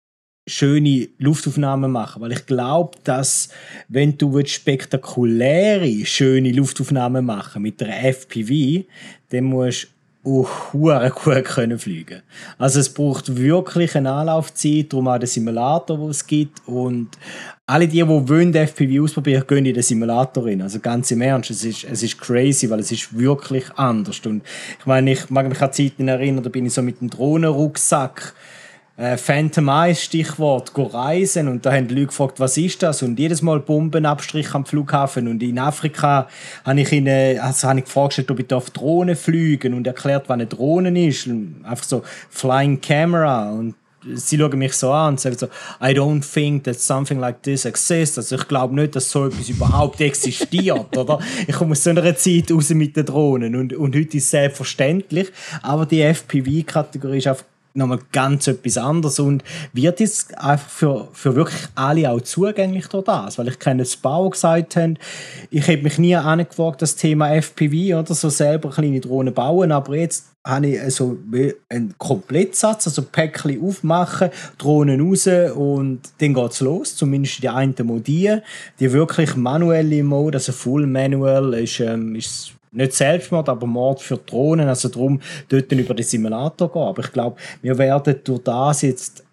schöne Luftaufnahmen machen, weil ich glaube, dass wenn du spektakuläre, schöne Luftaufnahmen machen mit der FPV, dann musst auch gut können fliegen Also es braucht wirklich eine Anlaufzeit, darum auch den Simulator, den es gibt und alle die, die wollen FPV ausprobieren, gehen in den Simulator rein. Also ganz im Ernst, es ist, es ist crazy, weil es ist wirklich anders. Und ich meine, ich mag mich an Zeiten erinnern, da bin ich so mit dem Drohnenrucksack äh, Phantom Eye Stichwort reisen. Und da haben die Leute gefragt, was ist das? Und jedes Mal Bombenabstrich am Flughafen. Und in Afrika habe ich ihnen also habe ich gefragt, ob ich auf Drohnen fliegen und erklärt, was eine Drohne ist. Einfach so Flying Camera. Und sie schauen mich so an und sagen so, I don't think that something like this exists. Also ich glaube nicht, dass so etwas überhaupt existiert, oder? Ich komme aus so einer Zeit raus mit den Drohnen und, und heute ist es selbstverständlich, aber die FPV-Kategorie ist einfach nochmal ganz etwas anderes. Und wird jetzt einfach für, für wirklich alle auch zugänglich durch das, weil ich kenne das Bau gesagt haben, ich habe mich nie angewagt, das Thema FPV oder? So selber kleine Drohnen bauen, aber jetzt habe ich also einen Komplettsatz, also Päckchen aufmachen, Drohnen raus und dann geht es los, zumindest die einen Modi, die wirklich manuelle Mode, also Full Manual ist, ähm, ist nicht Selbstmord, aber Mord für Drohnen. Also darum dort über den Simulator gehen. Aber ich glaube, wir werden durch das jetzt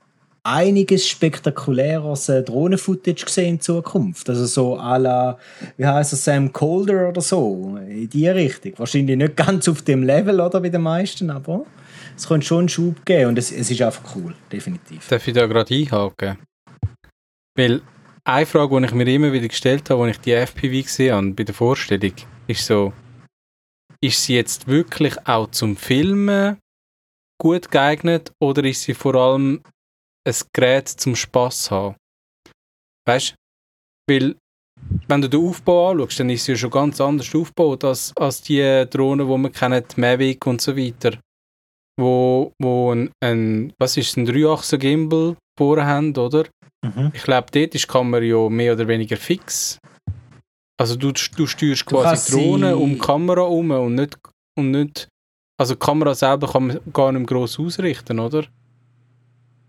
einiges spektakuläres äh, Drohnen-Footage gesehen in Zukunft. Also so à la, wie heißt es, Sam Calder oder so, in die Richtung. Wahrscheinlich nicht ganz auf dem Level, oder, wie den meisten, aber es könnte schon einen Schub geben und es, es ist einfach cool, definitiv. Darf ich da gerade einhaken? Weil eine Frage, die ich mir immer wieder gestellt habe, als ich die FPV gesehen habe, bei der Vorstellung, ist so, ist sie jetzt wirklich auch zum Filmen gut geeignet oder ist sie vor allem ein Gerät zum Spaß haben? Weißt du? Weil, wenn du den Aufbau anschaust, dann ist sie ja schon ganz anders aufgebaut als, als die Drohnen, die man kennt, Mavic und so weiter. Wo, wo ein, ein was ist ein 3 Gimbal vorne haben, oder? Mhm. Ich glaube, dort ist die Kamera ja mehr oder weniger fix. Also du, du steuerst quasi Drohnen um die Kamera herum und nicht, und nicht... Also die Kamera selber kann man gar nicht gross ausrichten, oder?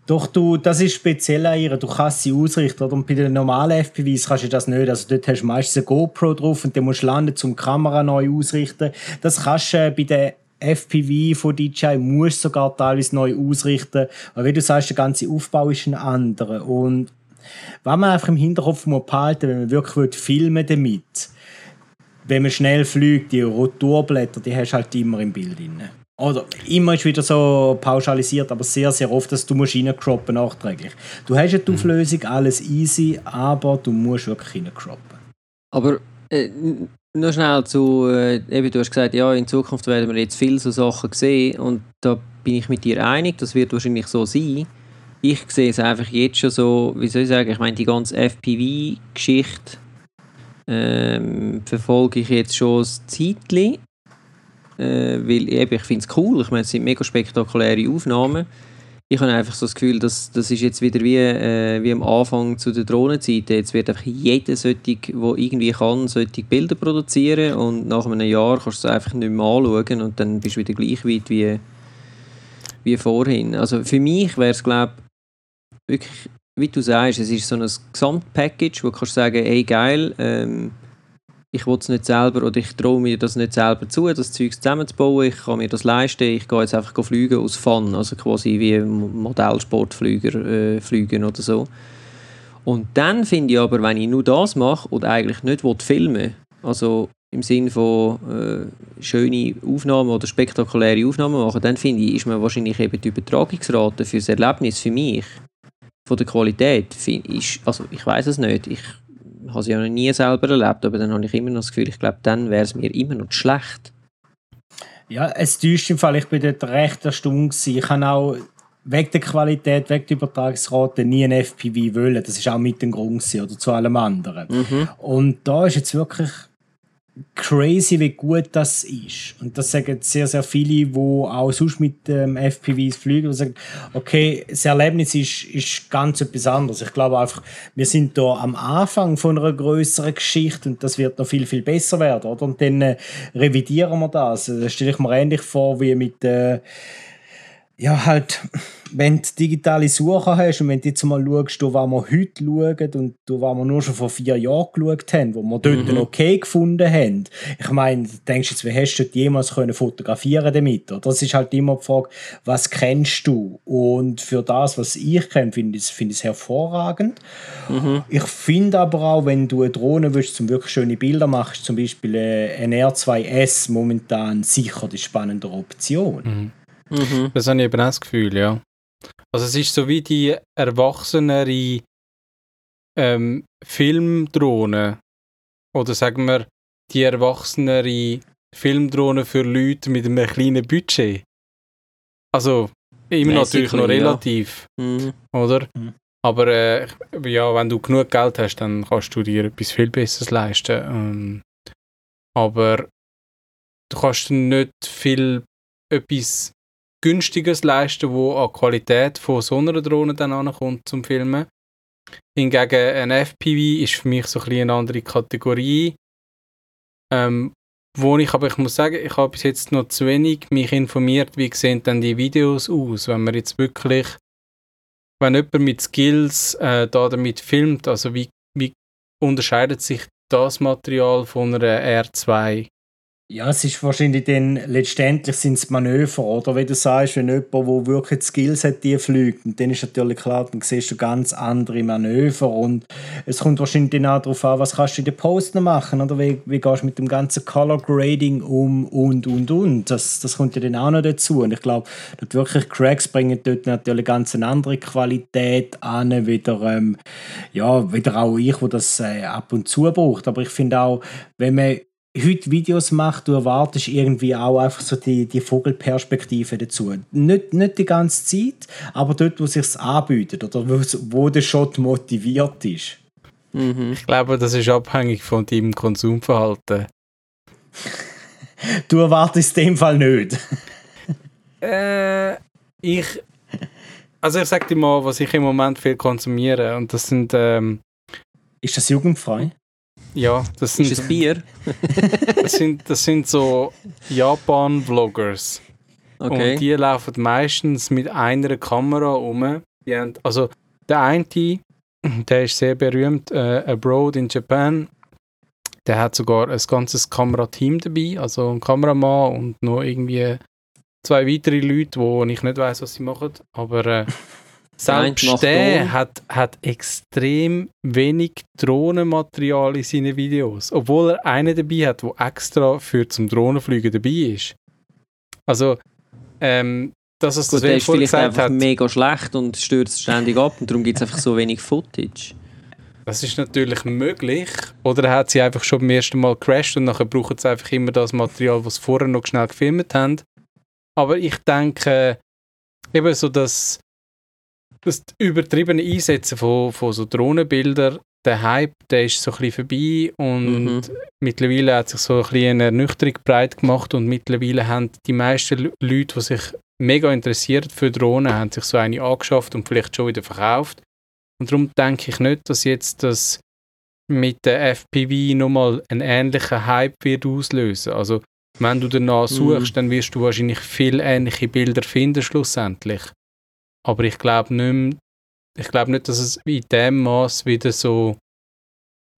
Doch, du, das ist speziell an ihr. Du kannst sie ausrichten. Oder? Und bei den normalen FPVs kannst du das nicht. Also dort hast du meistens eine GoPro drauf und dann musst du landen, um die Kamera neu ausrichten. Das kannst du äh, bei den FPV von DJI musst du sogar teilweise neu ausrichten. Aber wie du sagst, der ganze Aufbau ist ein anderer. Und was man einfach im Hinterkopf muss behalten, wenn man wirklich filmen damit, wenn man schnell fliegt, die Rotorblätter, die hast du halt immer im Bild drin. Oder immer ist wieder so pauschalisiert, aber sehr, sehr oft, dass du musst croppen nachträglich. Du hast eine Auflösung, alles easy, aber du musst wirklich croppen. Aber äh, nur schnell zu, äh, eben, du hast gesagt, ja, in Zukunft werden wir jetzt viele so Sachen sehen und da bin ich mit dir einig, das wird wahrscheinlich so sein ich sehe es einfach jetzt schon so, wie soll ich sagen, ich meine, die ganze FPV-Geschichte ähm, verfolge ich jetzt schon ein Zeitchen. Äh, weil eben, ich finde es cool, ich meine, es sind mega spektakuläre Aufnahmen. Ich habe einfach so das Gefühl, dass das ist jetzt wieder wie, äh, wie am Anfang zu der Drohnenzeit. Jetzt wird einfach jeder, solche, der irgendwie kann, solche Bilder produzieren und nach einem Jahr kannst du es einfach nicht mehr anschauen und dann bist du wieder gleich weit wie, wie vorhin. Also für mich wäre es, glaube wirklich, wie du sagst, es ist so ein Gesamtpackage, wo du kannst sagen, hey geil, ähm, ich will es nicht selber oder ich traue mir das nicht selber zu, das Zeug zusammenzubauen, ich kann mir das leisten, ich gehe jetzt einfach fliegen aus Fun, also quasi wie Modellsportflüger äh, fliegen oder so. Und dann finde ich aber, wenn ich nur das mache und eigentlich nicht filmen also im Sinne von äh, schöne Aufnahmen oder spektakuläre Aufnahmen machen, dann finde ich, ist man wahrscheinlich eben die Übertragungsrate für das Erlebnis für mich von der Qualität ist, also ich weiß es nicht, ich habe sie ja noch nie selber erlebt, aber dann habe ich immer noch das Gefühl, ich glaube, dann wäre es mir immer noch schlecht. Ja, es täuscht im Fall, ich bin dort recht erstaunt Ich habe auch wegen der Qualität, wegen der Übertragungsrate nie ein FPV wollen. Das ist auch mit dem Grund oder zu allem anderen. Mhm. Und da ist jetzt wirklich crazy, wie gut das ist. Und das sagen sehr, sehr viele, die auch sonst mit ähm, FPVs fliegen, und sagen, okay, das Erlebnis ist, ist ganz etwas anderes. Ich glaube einfach, wir sind da am Anfang von einer größeren Geschichte und das wird noch viel, viel besser werden, oder? Und dann äh, revidieren wir das. Das stelle ich mir ähnlich vor wie mit, äh, ja, halt, wenn du digitale Suche hast und wenn du jetzt mal schaust, wo wir heute schauen und wo wir nur schon vor vier Jahren geschaut haben, wo wir dort mhm. okay gefunden haben. Ich meine, du denkst jetzt, wie hast du jemals können fotografieren damit? Oder? Das ist halt immer die Frage, was kennst du? Und für das, was ich kenne, finde ich es find hervorragend. Mhm. Ich finde aber auch, wenn du eine Drohne willst, zum wirklich schöne Bilder machst, zum Beispiel ein R2S momentan sicher die spannendere Option. Mhm. Mhm. Das habe ich eben auch das Gefühl, ja. Also es ist so wie die erwachsenere ähm, Filmdrohne oder sagen wir die erwachsenere Filmdrohne für Leute mit einem kleinen Budget. Also immer Basically, natürlich noch ja. relativ, Mhm. oder? Mhm. Aber äh, ja, wenn du genug Geld hast, dann kannst du dir etwas viel Besseres leisten. Ähm, aber du kannst nicht viel etwas Günstiges leisten, wo an Qualität von so einer Drohne dann ankommt zum Filmen. Hingegen ein FPV ist für mich so ein bisschen eine andere Kategorie. Ähm, wo ich, aber ich muss sagen, ich habe bis jetzt noch zu wenig mich informiert, wie sehen dann die Videos aus, wenn man jetzt wirklich, wenn jemand mit Skills äh, da damit filmt, also wie, wie unterscheidet sich das Material von einer R2? Ja, es ist wahrscheinlich dann, letztendlich sind es Manöver, oder? Wie du sagst, wenn jemand, der wirklich Skills hat, die fliegt, und dann ist natürlich klar, dann siehst du ganz andere Manöver und es kommt wahrscheinlich dann auch darauf an, was kannst du in den Post noch machen, oder? Wie, wie gehst du mit dem ganzen Color Grading um und, und, und. Das, das kommt ja dann auch noch dazu und ich glaube, dort wirklich Cracks bringen dort natürlich ganz eine andere Qualität an, wieder, ähm, ja, wieder auch ich, wo das äh, ab und zu braucht, aber ich finde auch, wenn man heute Videos macht, du erwartest irgendwie auch einfach so die, die Vogelperspektive dazu. Nicht, nicht die ganze Zeit, aber dort, wo es sich anbietet oder wo, wo der Shot motiviert ist. Mhm. Ich glaube, das ist abhängig von deinem Konsumverhalten. Du erwartest in dem Fall nicht. Äh, ich. Also ich sag dir mal, was ich im Moment viel konsumiere und das sind ähm, Ist das jugendfrei? Ja, das Ist es sind, Bier? das sind das sind so Japan-Vloggers Okay. und die laufen meistens mit einer Kamera um. Haben, also der eine, der ist sehr berühmt, äh, Abroad in Japan. Der hat sogar ein ganzes Kamerateam dabei, also ein Kameramann und noch irgendwie zwei weitere Leute, wo ich nicht weiß, was sie machen. Aber äh, selbst der hat, hat extrem wenig Drohnenmaterial in seinen Videos, obwohl er einen dabei hat, der extra für zum Drohnenfliegen dabei ist. Also ähm, das, was Gut, Sven der ist vielleicht einfach hat, mega schlecht und stürzt ständig ab und darum gibt es einfach so wenig Footage. das ist natürlich möglich. Oder er hat sie einfach schon beim ersten Mal crashed und nachher brauchen sie einfach immer das Material, was sie vorher noch schnell gefilmt haben. Aber ich denke, eben so das, das übertriebene Einsetzen von, von so Drohnenbildern, der Hype, der ist so ein bisschen vorbei und Mhm. mittlerweile hat sich so ein bisschen eine Ernüchterung breit gemacht und mittlerweile haben die meisten Leute, die sich mega interessieren für Drohnen, haben sich so eine angeschafft und vielleicht schon wieder verkauft. Und darum denke ich nicht, dass jetzt das mit der FPV nochmal einen ähnlichen Hype wird auslösen. Also wenn du danach suchst, dann wirst du wahrscheinlich viel ähnliche Bilder finden schlussendlich. Aber ich glaube nicht, mehr- ich nicht, dass es in dem Maß wieder so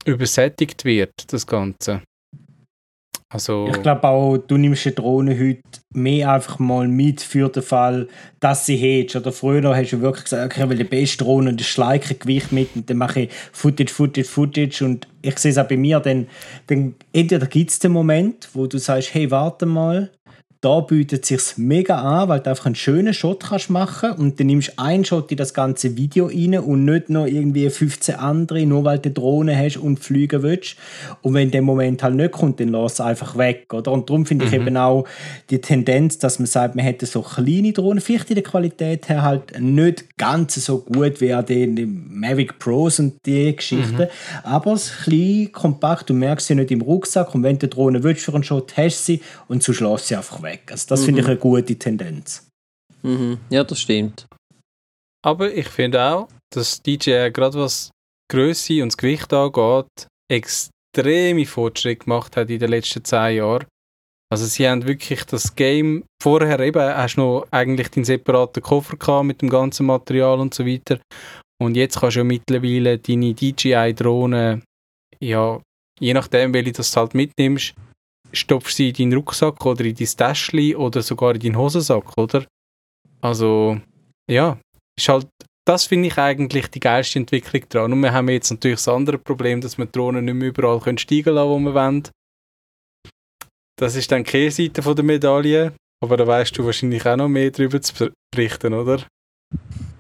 übersättigt wird, das Ganze. Also, Ich glaube auch, du nimmst eine Drohne heute mehr einfach mal mit für den Fall, dass sie hättest. Oder früher hast du wirklich gesagt, okay, ich will die beste Drohne und das schleiche Gewicht mit und dann mache ich Footage, Footage, Footage und ich sehe es auch bei mir, dann, dann entweder gibt es den Moment, wo du sagst, hey, warte mal, da bietet es sich mega an, weil du einfach einen schönen Shot kannst machen und dann nimmst du einen Shot in das ganze Video rein und nicht noch irgendwie 15 andere, nur weil du eine Drohne hast und fliegen willst. Und wenn der Moment halt nicht kommt, dann lass es einfach weg, oder? Und darum finde ich eben auch die Tendenz, dass man sagt, man hätte so kleine Drohnen, vielleicht in der Qualität her halt nicht ganz so gut wie an den Mavic Pros und die Geschichten, aber es ist klein, kompakt, du merkst sie nicht im Rucksack und wenn du Drohne willst für einen Shot, hast du sie und sonst lässt sie einfach weg. Also das finde ich eine gute Tendenz. Mhm. Ja, das stimmt. aber ich finde auch, dass DJI gerade was die Grösse und das Gewicht angeht, extreme Fortschritte gemacht hat in den letzten zehn Jahren. Also sie haben wirklich das Game, vorher eben hast du noch eigentlich den separaten Koffer gehabt mit dem ganzen Material und so weiter. Und jetzt kannst du ja mittlerweile deine DJI-Drohne, ja, je nachdem, welche das du halt mitnimmst, stopfst sie in deinen Rucksack oder in dein Täschchen oder sogar in deinen Hosensack, oder? Also, ja, ist halt, das finde ich eigentlich die geilste Entwicklung dran. Und wir haben jetzt natürlich das andere Problem, dass wir Drohnen nicht mehr überall können steigen lassen, wo wir wollen. Das ist dann die Kehrseite der Medaille. Aber da weißt du wahrscheinlich auch noch mehr darüber zu berichten, oder?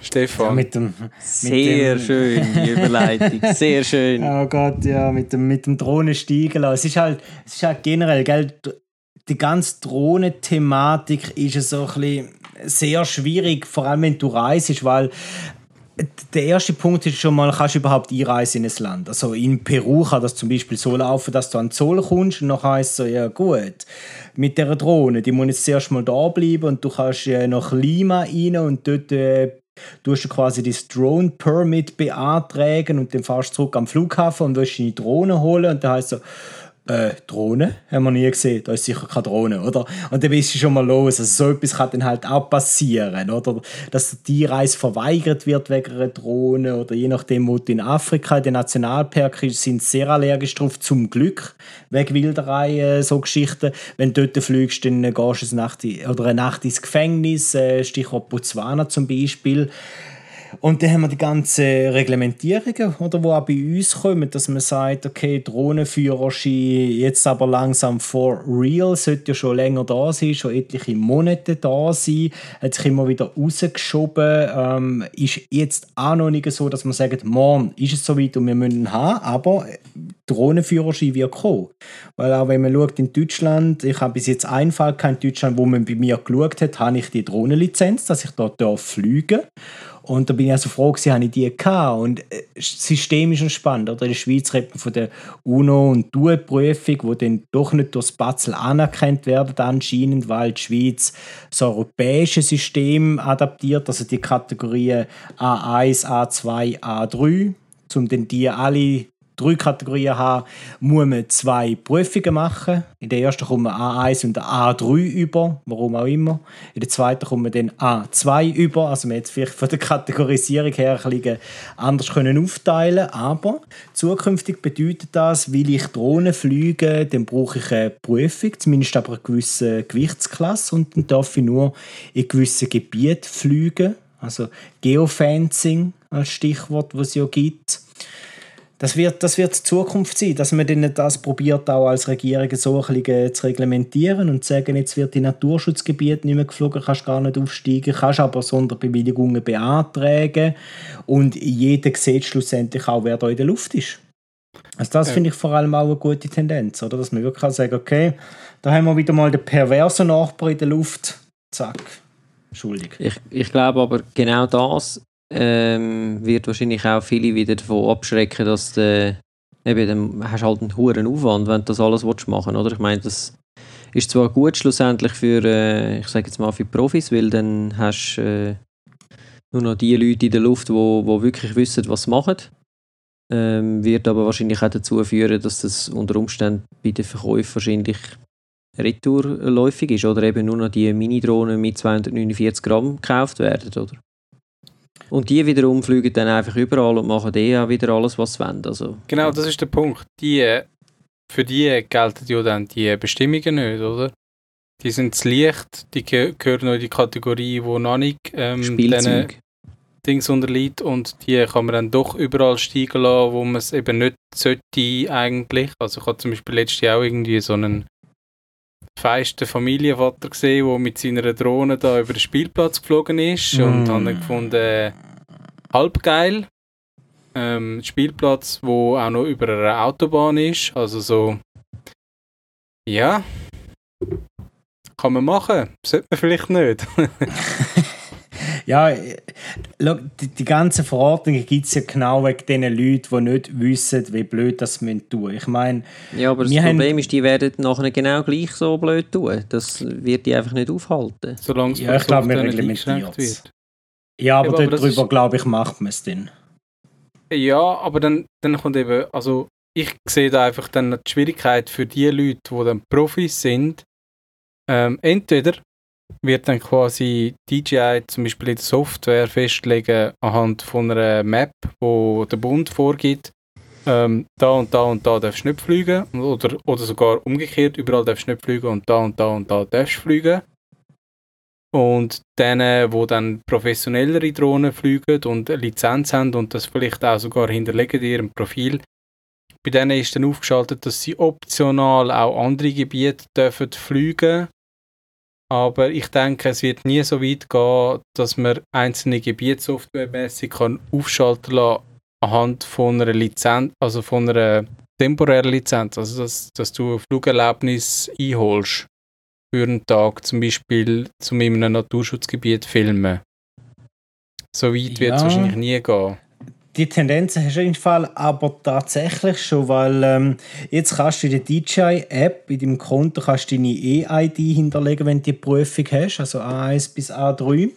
Stefan? Ja, mit dem, Sehr dem- schön, die Überleitung. Sehr schön. Oh Gott, ja, mit dem, mit dem Drohnensteigen lassen. Es ist halt, es ist halt generell, gell, die ganze Drohnenthematik ist so ein bisschen, sehr schwierig, vor allem wenn du reist, weil der erste Punkt ist schon mal, kannst du überhaupt einreisen in ein Land? Also in Peru kann das zum Beispiel so laufen, dass du an den Zoll kommst und dann heisst so, ja gut, mit der Drohne, die muss jetzt zuerst mal da bleiben und du kannst äh, nach Lima rein und dort äh, Du hast quasi das Drone Permit beantragen und dann fährst du zurück am Flughafen und willst deine Drohne holen und dann heißt so, äh, Drohne? Haben wir nie gesehen. Da ist sicher keine Drohne, oder? Und dann bist du schon mal los. Also so etwas kann dann halt auch passieren, oder? Dass die Reise verweigert wird wegen einer Drohne oder je nachdem, wo du in Afrika, in den Nationalpark sind sehr allergisch drauf, zum Glück, wegen Wilderei, äh, so Geschichten. Wenn du dort fliegst, dann gehst du eine Nacht, oder eine Nacht ins Gefängnis, äh, Stichwort Botswana zum Beispiel. Und dann haben wir die ganzen Reglementierungen, oder, die auch bei uns kommen, dass man sagt, okay, Drohnenführerschein jetzt aber langsam for real, sollte ja schon länger da sein, schon etliche Monate da sein, hat sich immer wieder rausgeschoben, ähm, ist jetzt auch noch nicht so, dass man sagt, morgen ist es soweit und wir müssen ihn haben, aber Drohnenführerschein wird kommen. Weil auch wenn man schaut in Deutschland, ich habe bis jetzt einen Fall in Deutschland, wo man bei mir geschaut hat, habe ich die Drohnenlizenz, dass ich dort fliegen darf. Und da bin ich also froh, dass ich die gehabt. Und äh, das System ist spannend. Oder? In der Schweiz redet man von der UNO- und DUE-Prüfung, die dann doch nicht durchs Batzel anerkannt werden, anscheinend, weil die Schweiz das europäische System adaptiert, also die Kategorien A1, A2, A3, um dann die alle drei Kategorien haben, muss man zwei Prüfungen machen. In der ersten kommt man A1 und A3 über, warum auch immer. In der zweiten kommt man dann A2 über, also man hätte vielleicht von der Kategorisierung her ein anders können aufteilen aber zukünftig bedeutet das, will ich Drohnen fliegen, dann brauche ich eine Prüfung, zumindest aber eine gewisse Gewichtsklasse. Und dann darf ich nur in gewissen Gebieten fliegen, also Geofencing als Stichwort, was es ja gibt das wird, das wird die Zukunft sein, dass man dann das probiert, auch als Regierung so ein bisschen zu reglementieren und zu sagen, jetzt wird in Naturschutzgebiet nicht mehr geflogen, kannst gar nicht aufsteigen, kannst aber Sonderbewilligungen beantragen und jeder sieht schlussendlich auch, wer da in der Luft ist. Also das ja. finde ich vor allem auch eine gute Tendenz, oder? dass man wirklich sagen kann, okay, da haben wir wieder mal den perversen Nachbar in der Luft, zack, schuldig. Ich, ich glaube aber genau das ähm, wird wahrscheinlich auch viele wieder davon abschrecken, dass du, eben, dann hast halt einen hohen Aufwand, wenn du das alles willst machen oder? Ich meine, das ist zwar gut schlussendlich für, äh, ich sage jetzt mal, für Profis, weil dann hast du äh, nur noch die Leute in der Luft, die wo, wo wirklich wissen, was sie machen. Ähm, wird aber wahrscheinlich auch dazu führen, dass das unter Umständen bei den Verkäufen wahrscheinlich retourläufig ist oder eben nur noch die Mini-Drohnen mit 249 Gramm gekauft werden, oder? Und die wiederum fliegen dann einfach überall und machen eh auch wieder alles, was sie wollen. Also, genau, das ist der Punkt. Die, für die gelten ja dann die Bestimmungen nicht, oder? Die sind zu leicht, die gehören noch in die Kategorie, die noch nicht ähm, Spielzeug. Dings unterliegt und die kann man dann doch überall steigen lassen, wo man es eben nicht sollte eigentlich. Also ich habe zum Beispiel letztes Jahr auch irgendwie so einen feisten Familienvater gesehen, der mit seiner Drohne da über den Spielplatz geflogen ist mm. und habe dann gefunden, äh, halb geil. Ähm, Spielplatz, wo auch noch über einer Autobahn ist, also so, ja, kann man machen, sollte man vielleicht nicht. Ja, die, die ganzen Verordnungen gibt es ja genau wegen den Leuten, die nicht wissen, wie blöd das tun müssen. Ich meine, ja, aber das Problem ist, die werden nachher genau gleich so blöd tun. Das wird die einfach nicht aufhalten. Solange es ja, ich glaube, wir reglementiert wird. Ja, aber, ja, aber darüber, glaube ich, macht man es dann. Ja, aber dann, dann kommt eben, also ich sehe da einfach dann die Schwierigkeit für die Leute, die dann Profis sind, ähm, entweder wird dann quasi DJI zum Beispiel in der Software festlegen anhand von einer Map, wo der Bund vorgibt, ähm, da und da und da darfst du nicht fliegen oder, oder sogar umgekehrt, überall darfst du nicht fliegen und da und da und da darfst du fliegen. Und denen, die dann professionellere Drohnen fliegen und eine Lizenz haben und das vielleicht auch sogar hinterlegen in ihrem Profil, bei denen ist dann aufgeschaltet, dass sie optional auch andere Gebiete dürfen fliegen aber ich denke, es wird nie so weit gehen, dass man einzelne Gebiete softwaremäßig kann aufschalten lassen anhand von einer Lizenz, also von einer temporären Lizenz, also dass, dass du ein Flugerlebnis einholst. für einen Tag, zum Beispiel zu einem Naturschutzgebiet filmen. So weit wird es Ja. wahrscheinlich nie gehen. Die Tendenzen hast du in Fall aber tatsächlich schon, weil ähm, jetzt kannst du in der DJI-App, in deinem Konto, kannst du deine E-ID hinterlegen, wenn du die Prüfung hast, also A1 bis A3.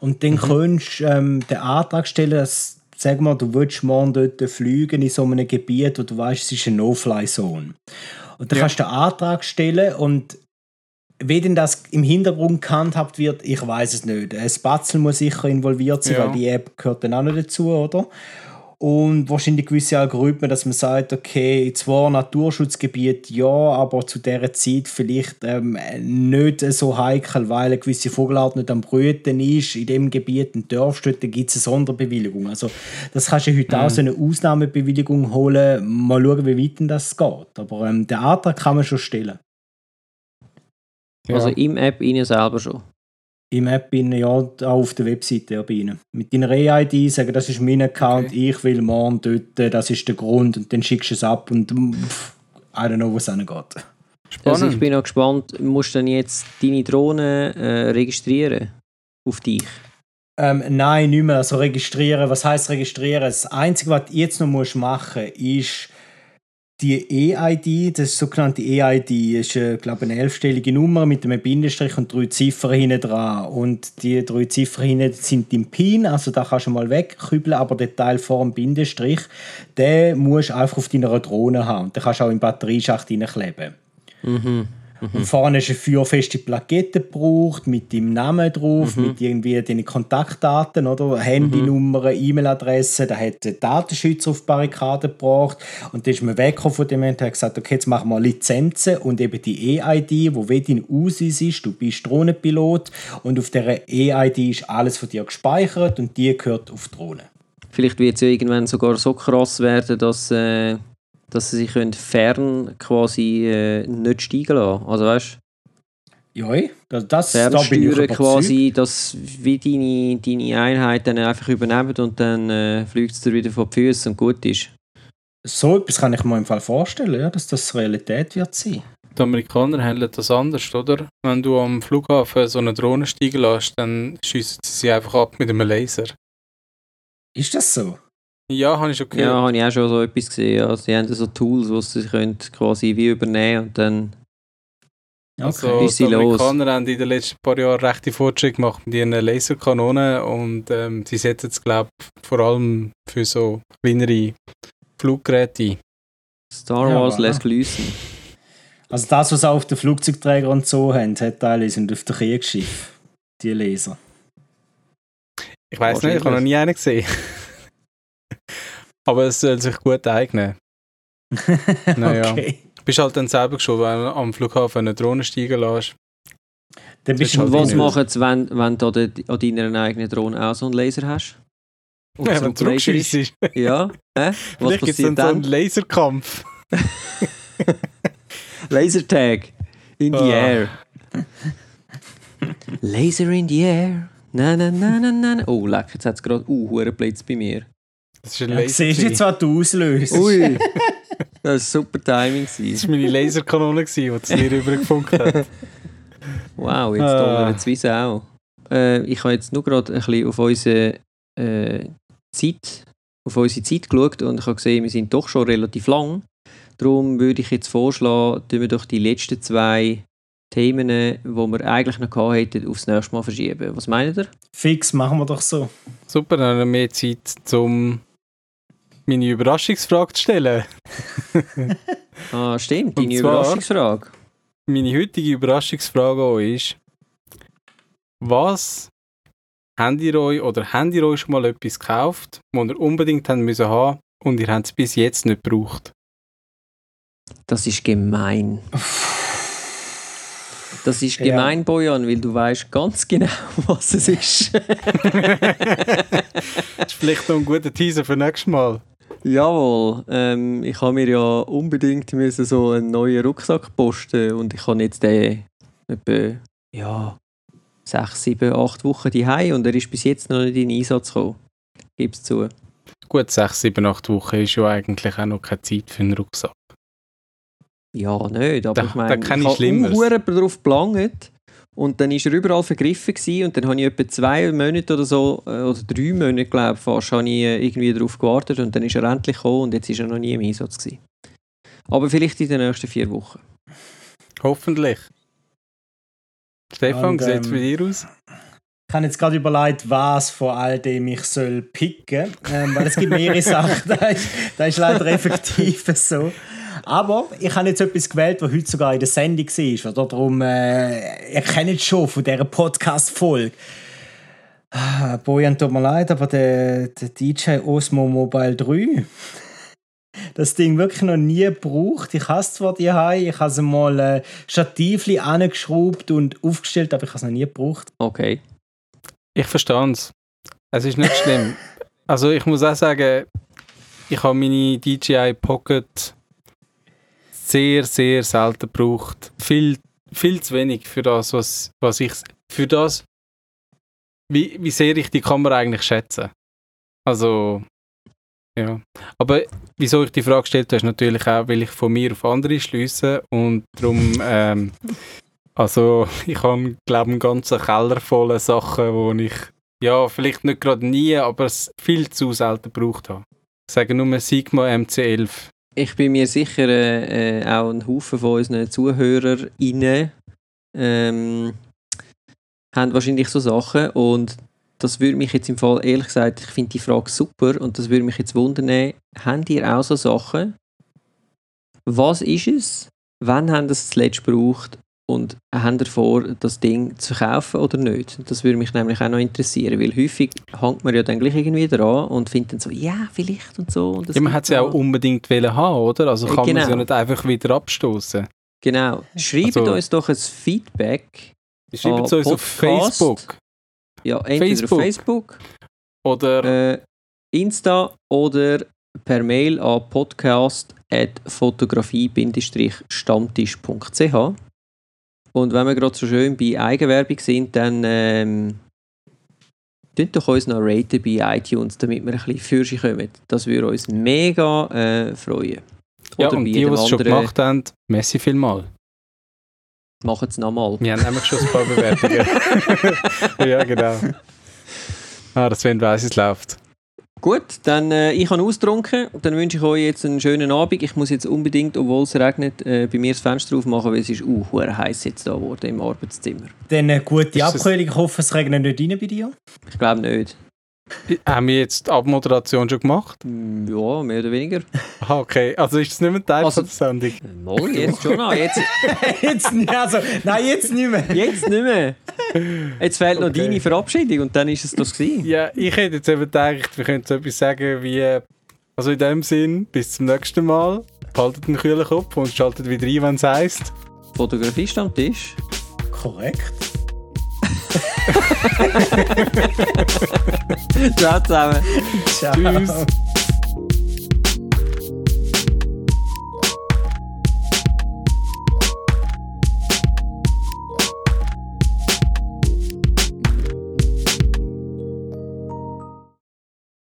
Und dann kannst du ähm, den Antrag stellen, dass, sag mal, du willst morgen dort fliegen in so einem Gebiet, wo du weißt, es ist eine No-Fly-Zone. Und dann Ja. kannst du den Antrag stellen und wie denn das im Hintergrund gehandhabt wird, ich weiß es nicht. Ein Spatzel muss sicher involviert sein, Ja. weil die App gehört dann auch noch dazu, oder? Und wahrscheinlich gewisse Algorithmen, dass man sagt, okay, zwar Naturschutzgebiet ja, aber zu dieser Zeit vielleicht ähm, nicht so heikel, weil eine gewisse Vogelart nicht am Brüten ist in dem Gebiet und darfst dort, dann gibt es eine Sonderbewilligung. Also das kannst du heute auch so eine Ausnahmebewilligung holen. Mal schauen, wie weit denn das geht. Aber ähm, den Antrag kann man schon stellen. Ja. Also im App Ihnen selber schon. Im App bin ja auch auf der Webseite ja bei Ihnen. Mit deiner E-ID sagen, das ist mein Account, ich will morgen dort, äh, das ist der Grund und dann schickst du es ab und mm, pff, I don't know, wo es hingeht. Also ich bin auch gespannt, musst du dann jetzt deine Drohne äh, registrieren? Auf dich? Ähm, nein, nicht mehr. Also registrieren. Was heißt registrieren? Das Einzige, was du jetzt noch musst machen musst, ist die E-ID, das sogenannte E-ID, ist, äh, glaube eine elfstellige Nummer mit einem Bindestrich und drei Ziffern hinten dran. Und die drei Ziffern hinten sind dein PIN, also da kannst du mal wegkübeln, aber der Teil vor dem Bindestrich, den musst du einfach auf deiner Drohne haben. Und den kannst du auch im Batterieschacht hineinkleben. Mhm. Und vorne ist eine feuerfeste Plakette gebraucht, mit deinem Namen drauf, mit irgendwie deinen Kontaktdaten, oder? Handynummer, E-Mail-Adresse. Da hat der Datenschützer auf die Barrikade gebracht. Und dann ist man weggekommen von dem und hat gesagt, okay, jetzt machen wir Lizenzen und eben die E-ID, wo wie dein Aussweis ist. Du bist Drohnenpilot und auf dieser E-ID ist alles von dir gespeichert und die gehört auf die Drohne. Vielleicht wird es ja irgendwann sogar so krass werden, dass, äh, dass sie sich können fern quasi äh, nicht steigen lassen. Also weißt Ja, das, das du, da bin ich fernsteuern überzeugt. quasi, dass wie deine, deine Einheit dann einfach übernehmen und dann äh, fliegt es dir wieder vor die Füße und gut ist. So etwas kann ich mir im Fall vorstellen, ja, dass das Realität wird sein. Die Amerikaner handeln das anders, oder? Wenn du am Flughafen so eine Drohne steigen lässt, dann schiessen sie sie einfach ab mit einem Laser. Ist das so? Ja, habe ich schon gehört. Ja, habe ich auch schon so etwas gesehen. Ja. Sie haben so Tools, wo sie können quasi wie übernehmen und dann Also, Ist sie die los? Amerikaner haben in den letzten paar Jahren rechte Fortschritte gemacht mit ihren Laserkanonen und ähm, sie setzen es, glaube ich, vor allem für so kleinere Fluggeräte ein. Star Ja, Wars voilà. lässt grüßen. Also das, was sie auf den Flugzeugträgern und so haben, hat teilweise und auf den Kriegsschiff die Laser. Ich weiß nicht, ich habe noch nie einen gesehen. Aber es soll sich gut eignen. Naja. Okay. Du bist halt dann selber schon, wenn du am Flughafen eine Drohne steigen lässt. Dann bist Und halt was machen sie, wenn, wenn du an de- an deiner eigenen Drohne auch so einen Laser hast? Ja, wenn du zurückschießt. Ja, äh? was Vielleicht passiert dann so einen? Laserkampf. Lasertag in the Ah. air. Laser in the air. Na na na na na. Oh, leck, jetzt hat es gerade uh, Blitz bei mir. Das ist ein ja, Laser. siehst du jetzt, was du auslöst? Ui, das war super Timing. Das war meine Laserkanone, gewesen, die es dir rübergefunkt hat. Wow, jetzt Ah. donnert es Sau. Äh, ich habe jetzt nur gerade ein bisschen auf unsere äh, Zeit, auf unsere Zeit geschaut und ich habe gesehen, wir sind doch schon relativ lang. Darum würde ich jetzt vorschlagen, tun wir doch die letzten zwei Themen, die wir eigentlich noch gehabt hätten, aufs nächste Mal verschieben. Was meint ihr? Fix, machen wir doch so. Super, dann haben wir mehr Zeit, um meine Überraschungsfrage zu stellen. Ah, stimmt, deine zwar- Überraschungsfrage. Meine heutige Überraschungsfrage an euch ist, was habt ihr euch oder habt ihr euch schon mal etwas gekauft, das ihr unbedingt haben müssen haben und ihr habt es bis jetzt nicht gebraucht? Das ist gemein. Das ist Ja. gemein, Bojan, weil du weißt ganz genau, was es ist. das ist vielleicht noch ein guter Teaser für nächstes Mal. Jawohl, ähm, ich habe mir ja unbedingt müssen so einen neuen Rucksack posten und ich habe jetzt den etwa ja, sechs, sieben, acht Wochen daheim und er ist bis jetzt noch nicht in Einsatz gekommen. Gib's zu. Gut, sechs, sieben, acht Wochen ist ja eigentlich auch noch keine Zeit für einen Rucksack. Ja, nicht, aber Da- ich meine, da ich habe darauf gelangt und dann ist er überall vergriffen gewesen und dann habe ich etwa zwei Monate oder so, äh, oder drei Monate, glaube ich, fast, habe ich äh, irgendwie darauf gewartet und dann ist er endlich gekommen und jetzt ist er noch nie im Einsatz gewesen. Aber vielleicht in den nächsten vier Wochen. Hoffentlich. Stefan, Und, wie sieht es ähm, bei dir aus? Ich habe jetzt gerade überlegt, was von all dem ich soll picken ähm, weil es gibt mehrere Sachen, das ist, das ist leider effektiv so. Aber ich habe jetzt etwas gewählt, was heute sogar in der Sendung war. Oder? Darum, äh, ihr kennt es schon von dieser Podcast-Folge. Ah, Bojan, tut mir leid, aber der, der DJ Osmo Mobile 3, das Ding wirklich noch nie gebraucht. Ich habe es zwar die ich habe es mal äh, Stativli angeschraubt und aufgestellt, aber ich habe es noch nie gebraucht. Okay. Ich verstehe es. Es ist nicht schlimm. Also ich muss auch sagen, ich habe meine DJI Pocket sehr, sehr selten gebraucht. Viel, viel zu wenig für das, was, was ich... Für das, wie, wie sehr ich die Kamera eigentlich schätze. Also, ja. Aber wieso ich die Frage gestellt habe, ist natürlich auch, weil ich von mir auf andere schließe und darum... Ähm, also ich habe, glaube ich, einen ganzen Keller voller Sachen, wo ich, ja, vielleicht nicht gerade nie, aber viel zu selten gebraucht habe. Ich sage nur Sigma MC11. Ich bin mir sicher, äh, äh, auch ein Haufen von unseren ZuhörerInnen ähm, haben wahrscheinlich so Sachen und das würde mich jetzt im Fall, ehrlich gesagt, ich finde die Frage super und das würde mich jetzt wundern, habt ihr auch so Sachen? Was ist es? Wann haben es zuletzt gebraucht? Und haben ihr vor, das Ding zu kaufen oder nicht? Das würde mich nämlich auch noch interessieren, weil häufig hängt man ja dann gleich irgendwie dran und findet dann so, ja, vielleicht und so. Und Ja, man hat es ja auch unbedingt wollen haben, oder? Also kann man es ja genau. nicht einfach wieder abstoßen. Genau. Schreibt Also- uns doch ein Feedback. Schreibt es uns auf. Facebook Ja, entweder Facebook. auf Facebook, oder äh, Insta oder per Mail an podcast.fotografie-stammtisch.ch. Und wenn wir gerade so schön bei Eigenwerbung sind, dann ähm, doch uns noch raten bei iTunes, damit wir ein bisschen für sie kommen. Das würde uns mega äh, freuen. ja, Oder und bei die, die es schon gemacht haben, messi vielmal. machen es nochmal. Wir haben nämlich schon ein paar Bewertungen. ja, genau. Ah, das Sven weiss, es läuft. Gut, dann äh, ich habe ausgetrunken. Dann wünsche ich euch jetzt einen schönen Abend. Ich muss jetzt unbedingt, obwohl es regnet, äh, bei mir das Fenster aufmachen, weil es ist uh, heiß jetzt da geworden im Arbeitszimmer. Dann eine gute Ist das- Abkühlung. Ich hoffe, es regnet nicht rein bei dir. Ich glaube nicht. Haben wir jetzt die Abmoderation schon gemacht? Mm, Ja, mehr oder weniger. Ah, okay. Also ist das nicht mehr Teil Also- von der Sendung? Äh, Mal, jetzt schon noch. Jetzt, jetzt nicht, also, nein, jetzt nicht mehr. jetzt nicht mehr. Jetzt fehlt noch Okay. deine Verabschiedung und dann ist es das gewesen. Ja, ich hätte jetzt eben gedacht, wir könnten so etwas sagen wie, also in dem Sinn, bis zum nächsten Mal, behaltet einen kühlen Kopf und schaltet wieder ein, wenn es heisst. Fotografie Stammtisch. Korrekt. Ciao zusammen. Ciao. Tschüss.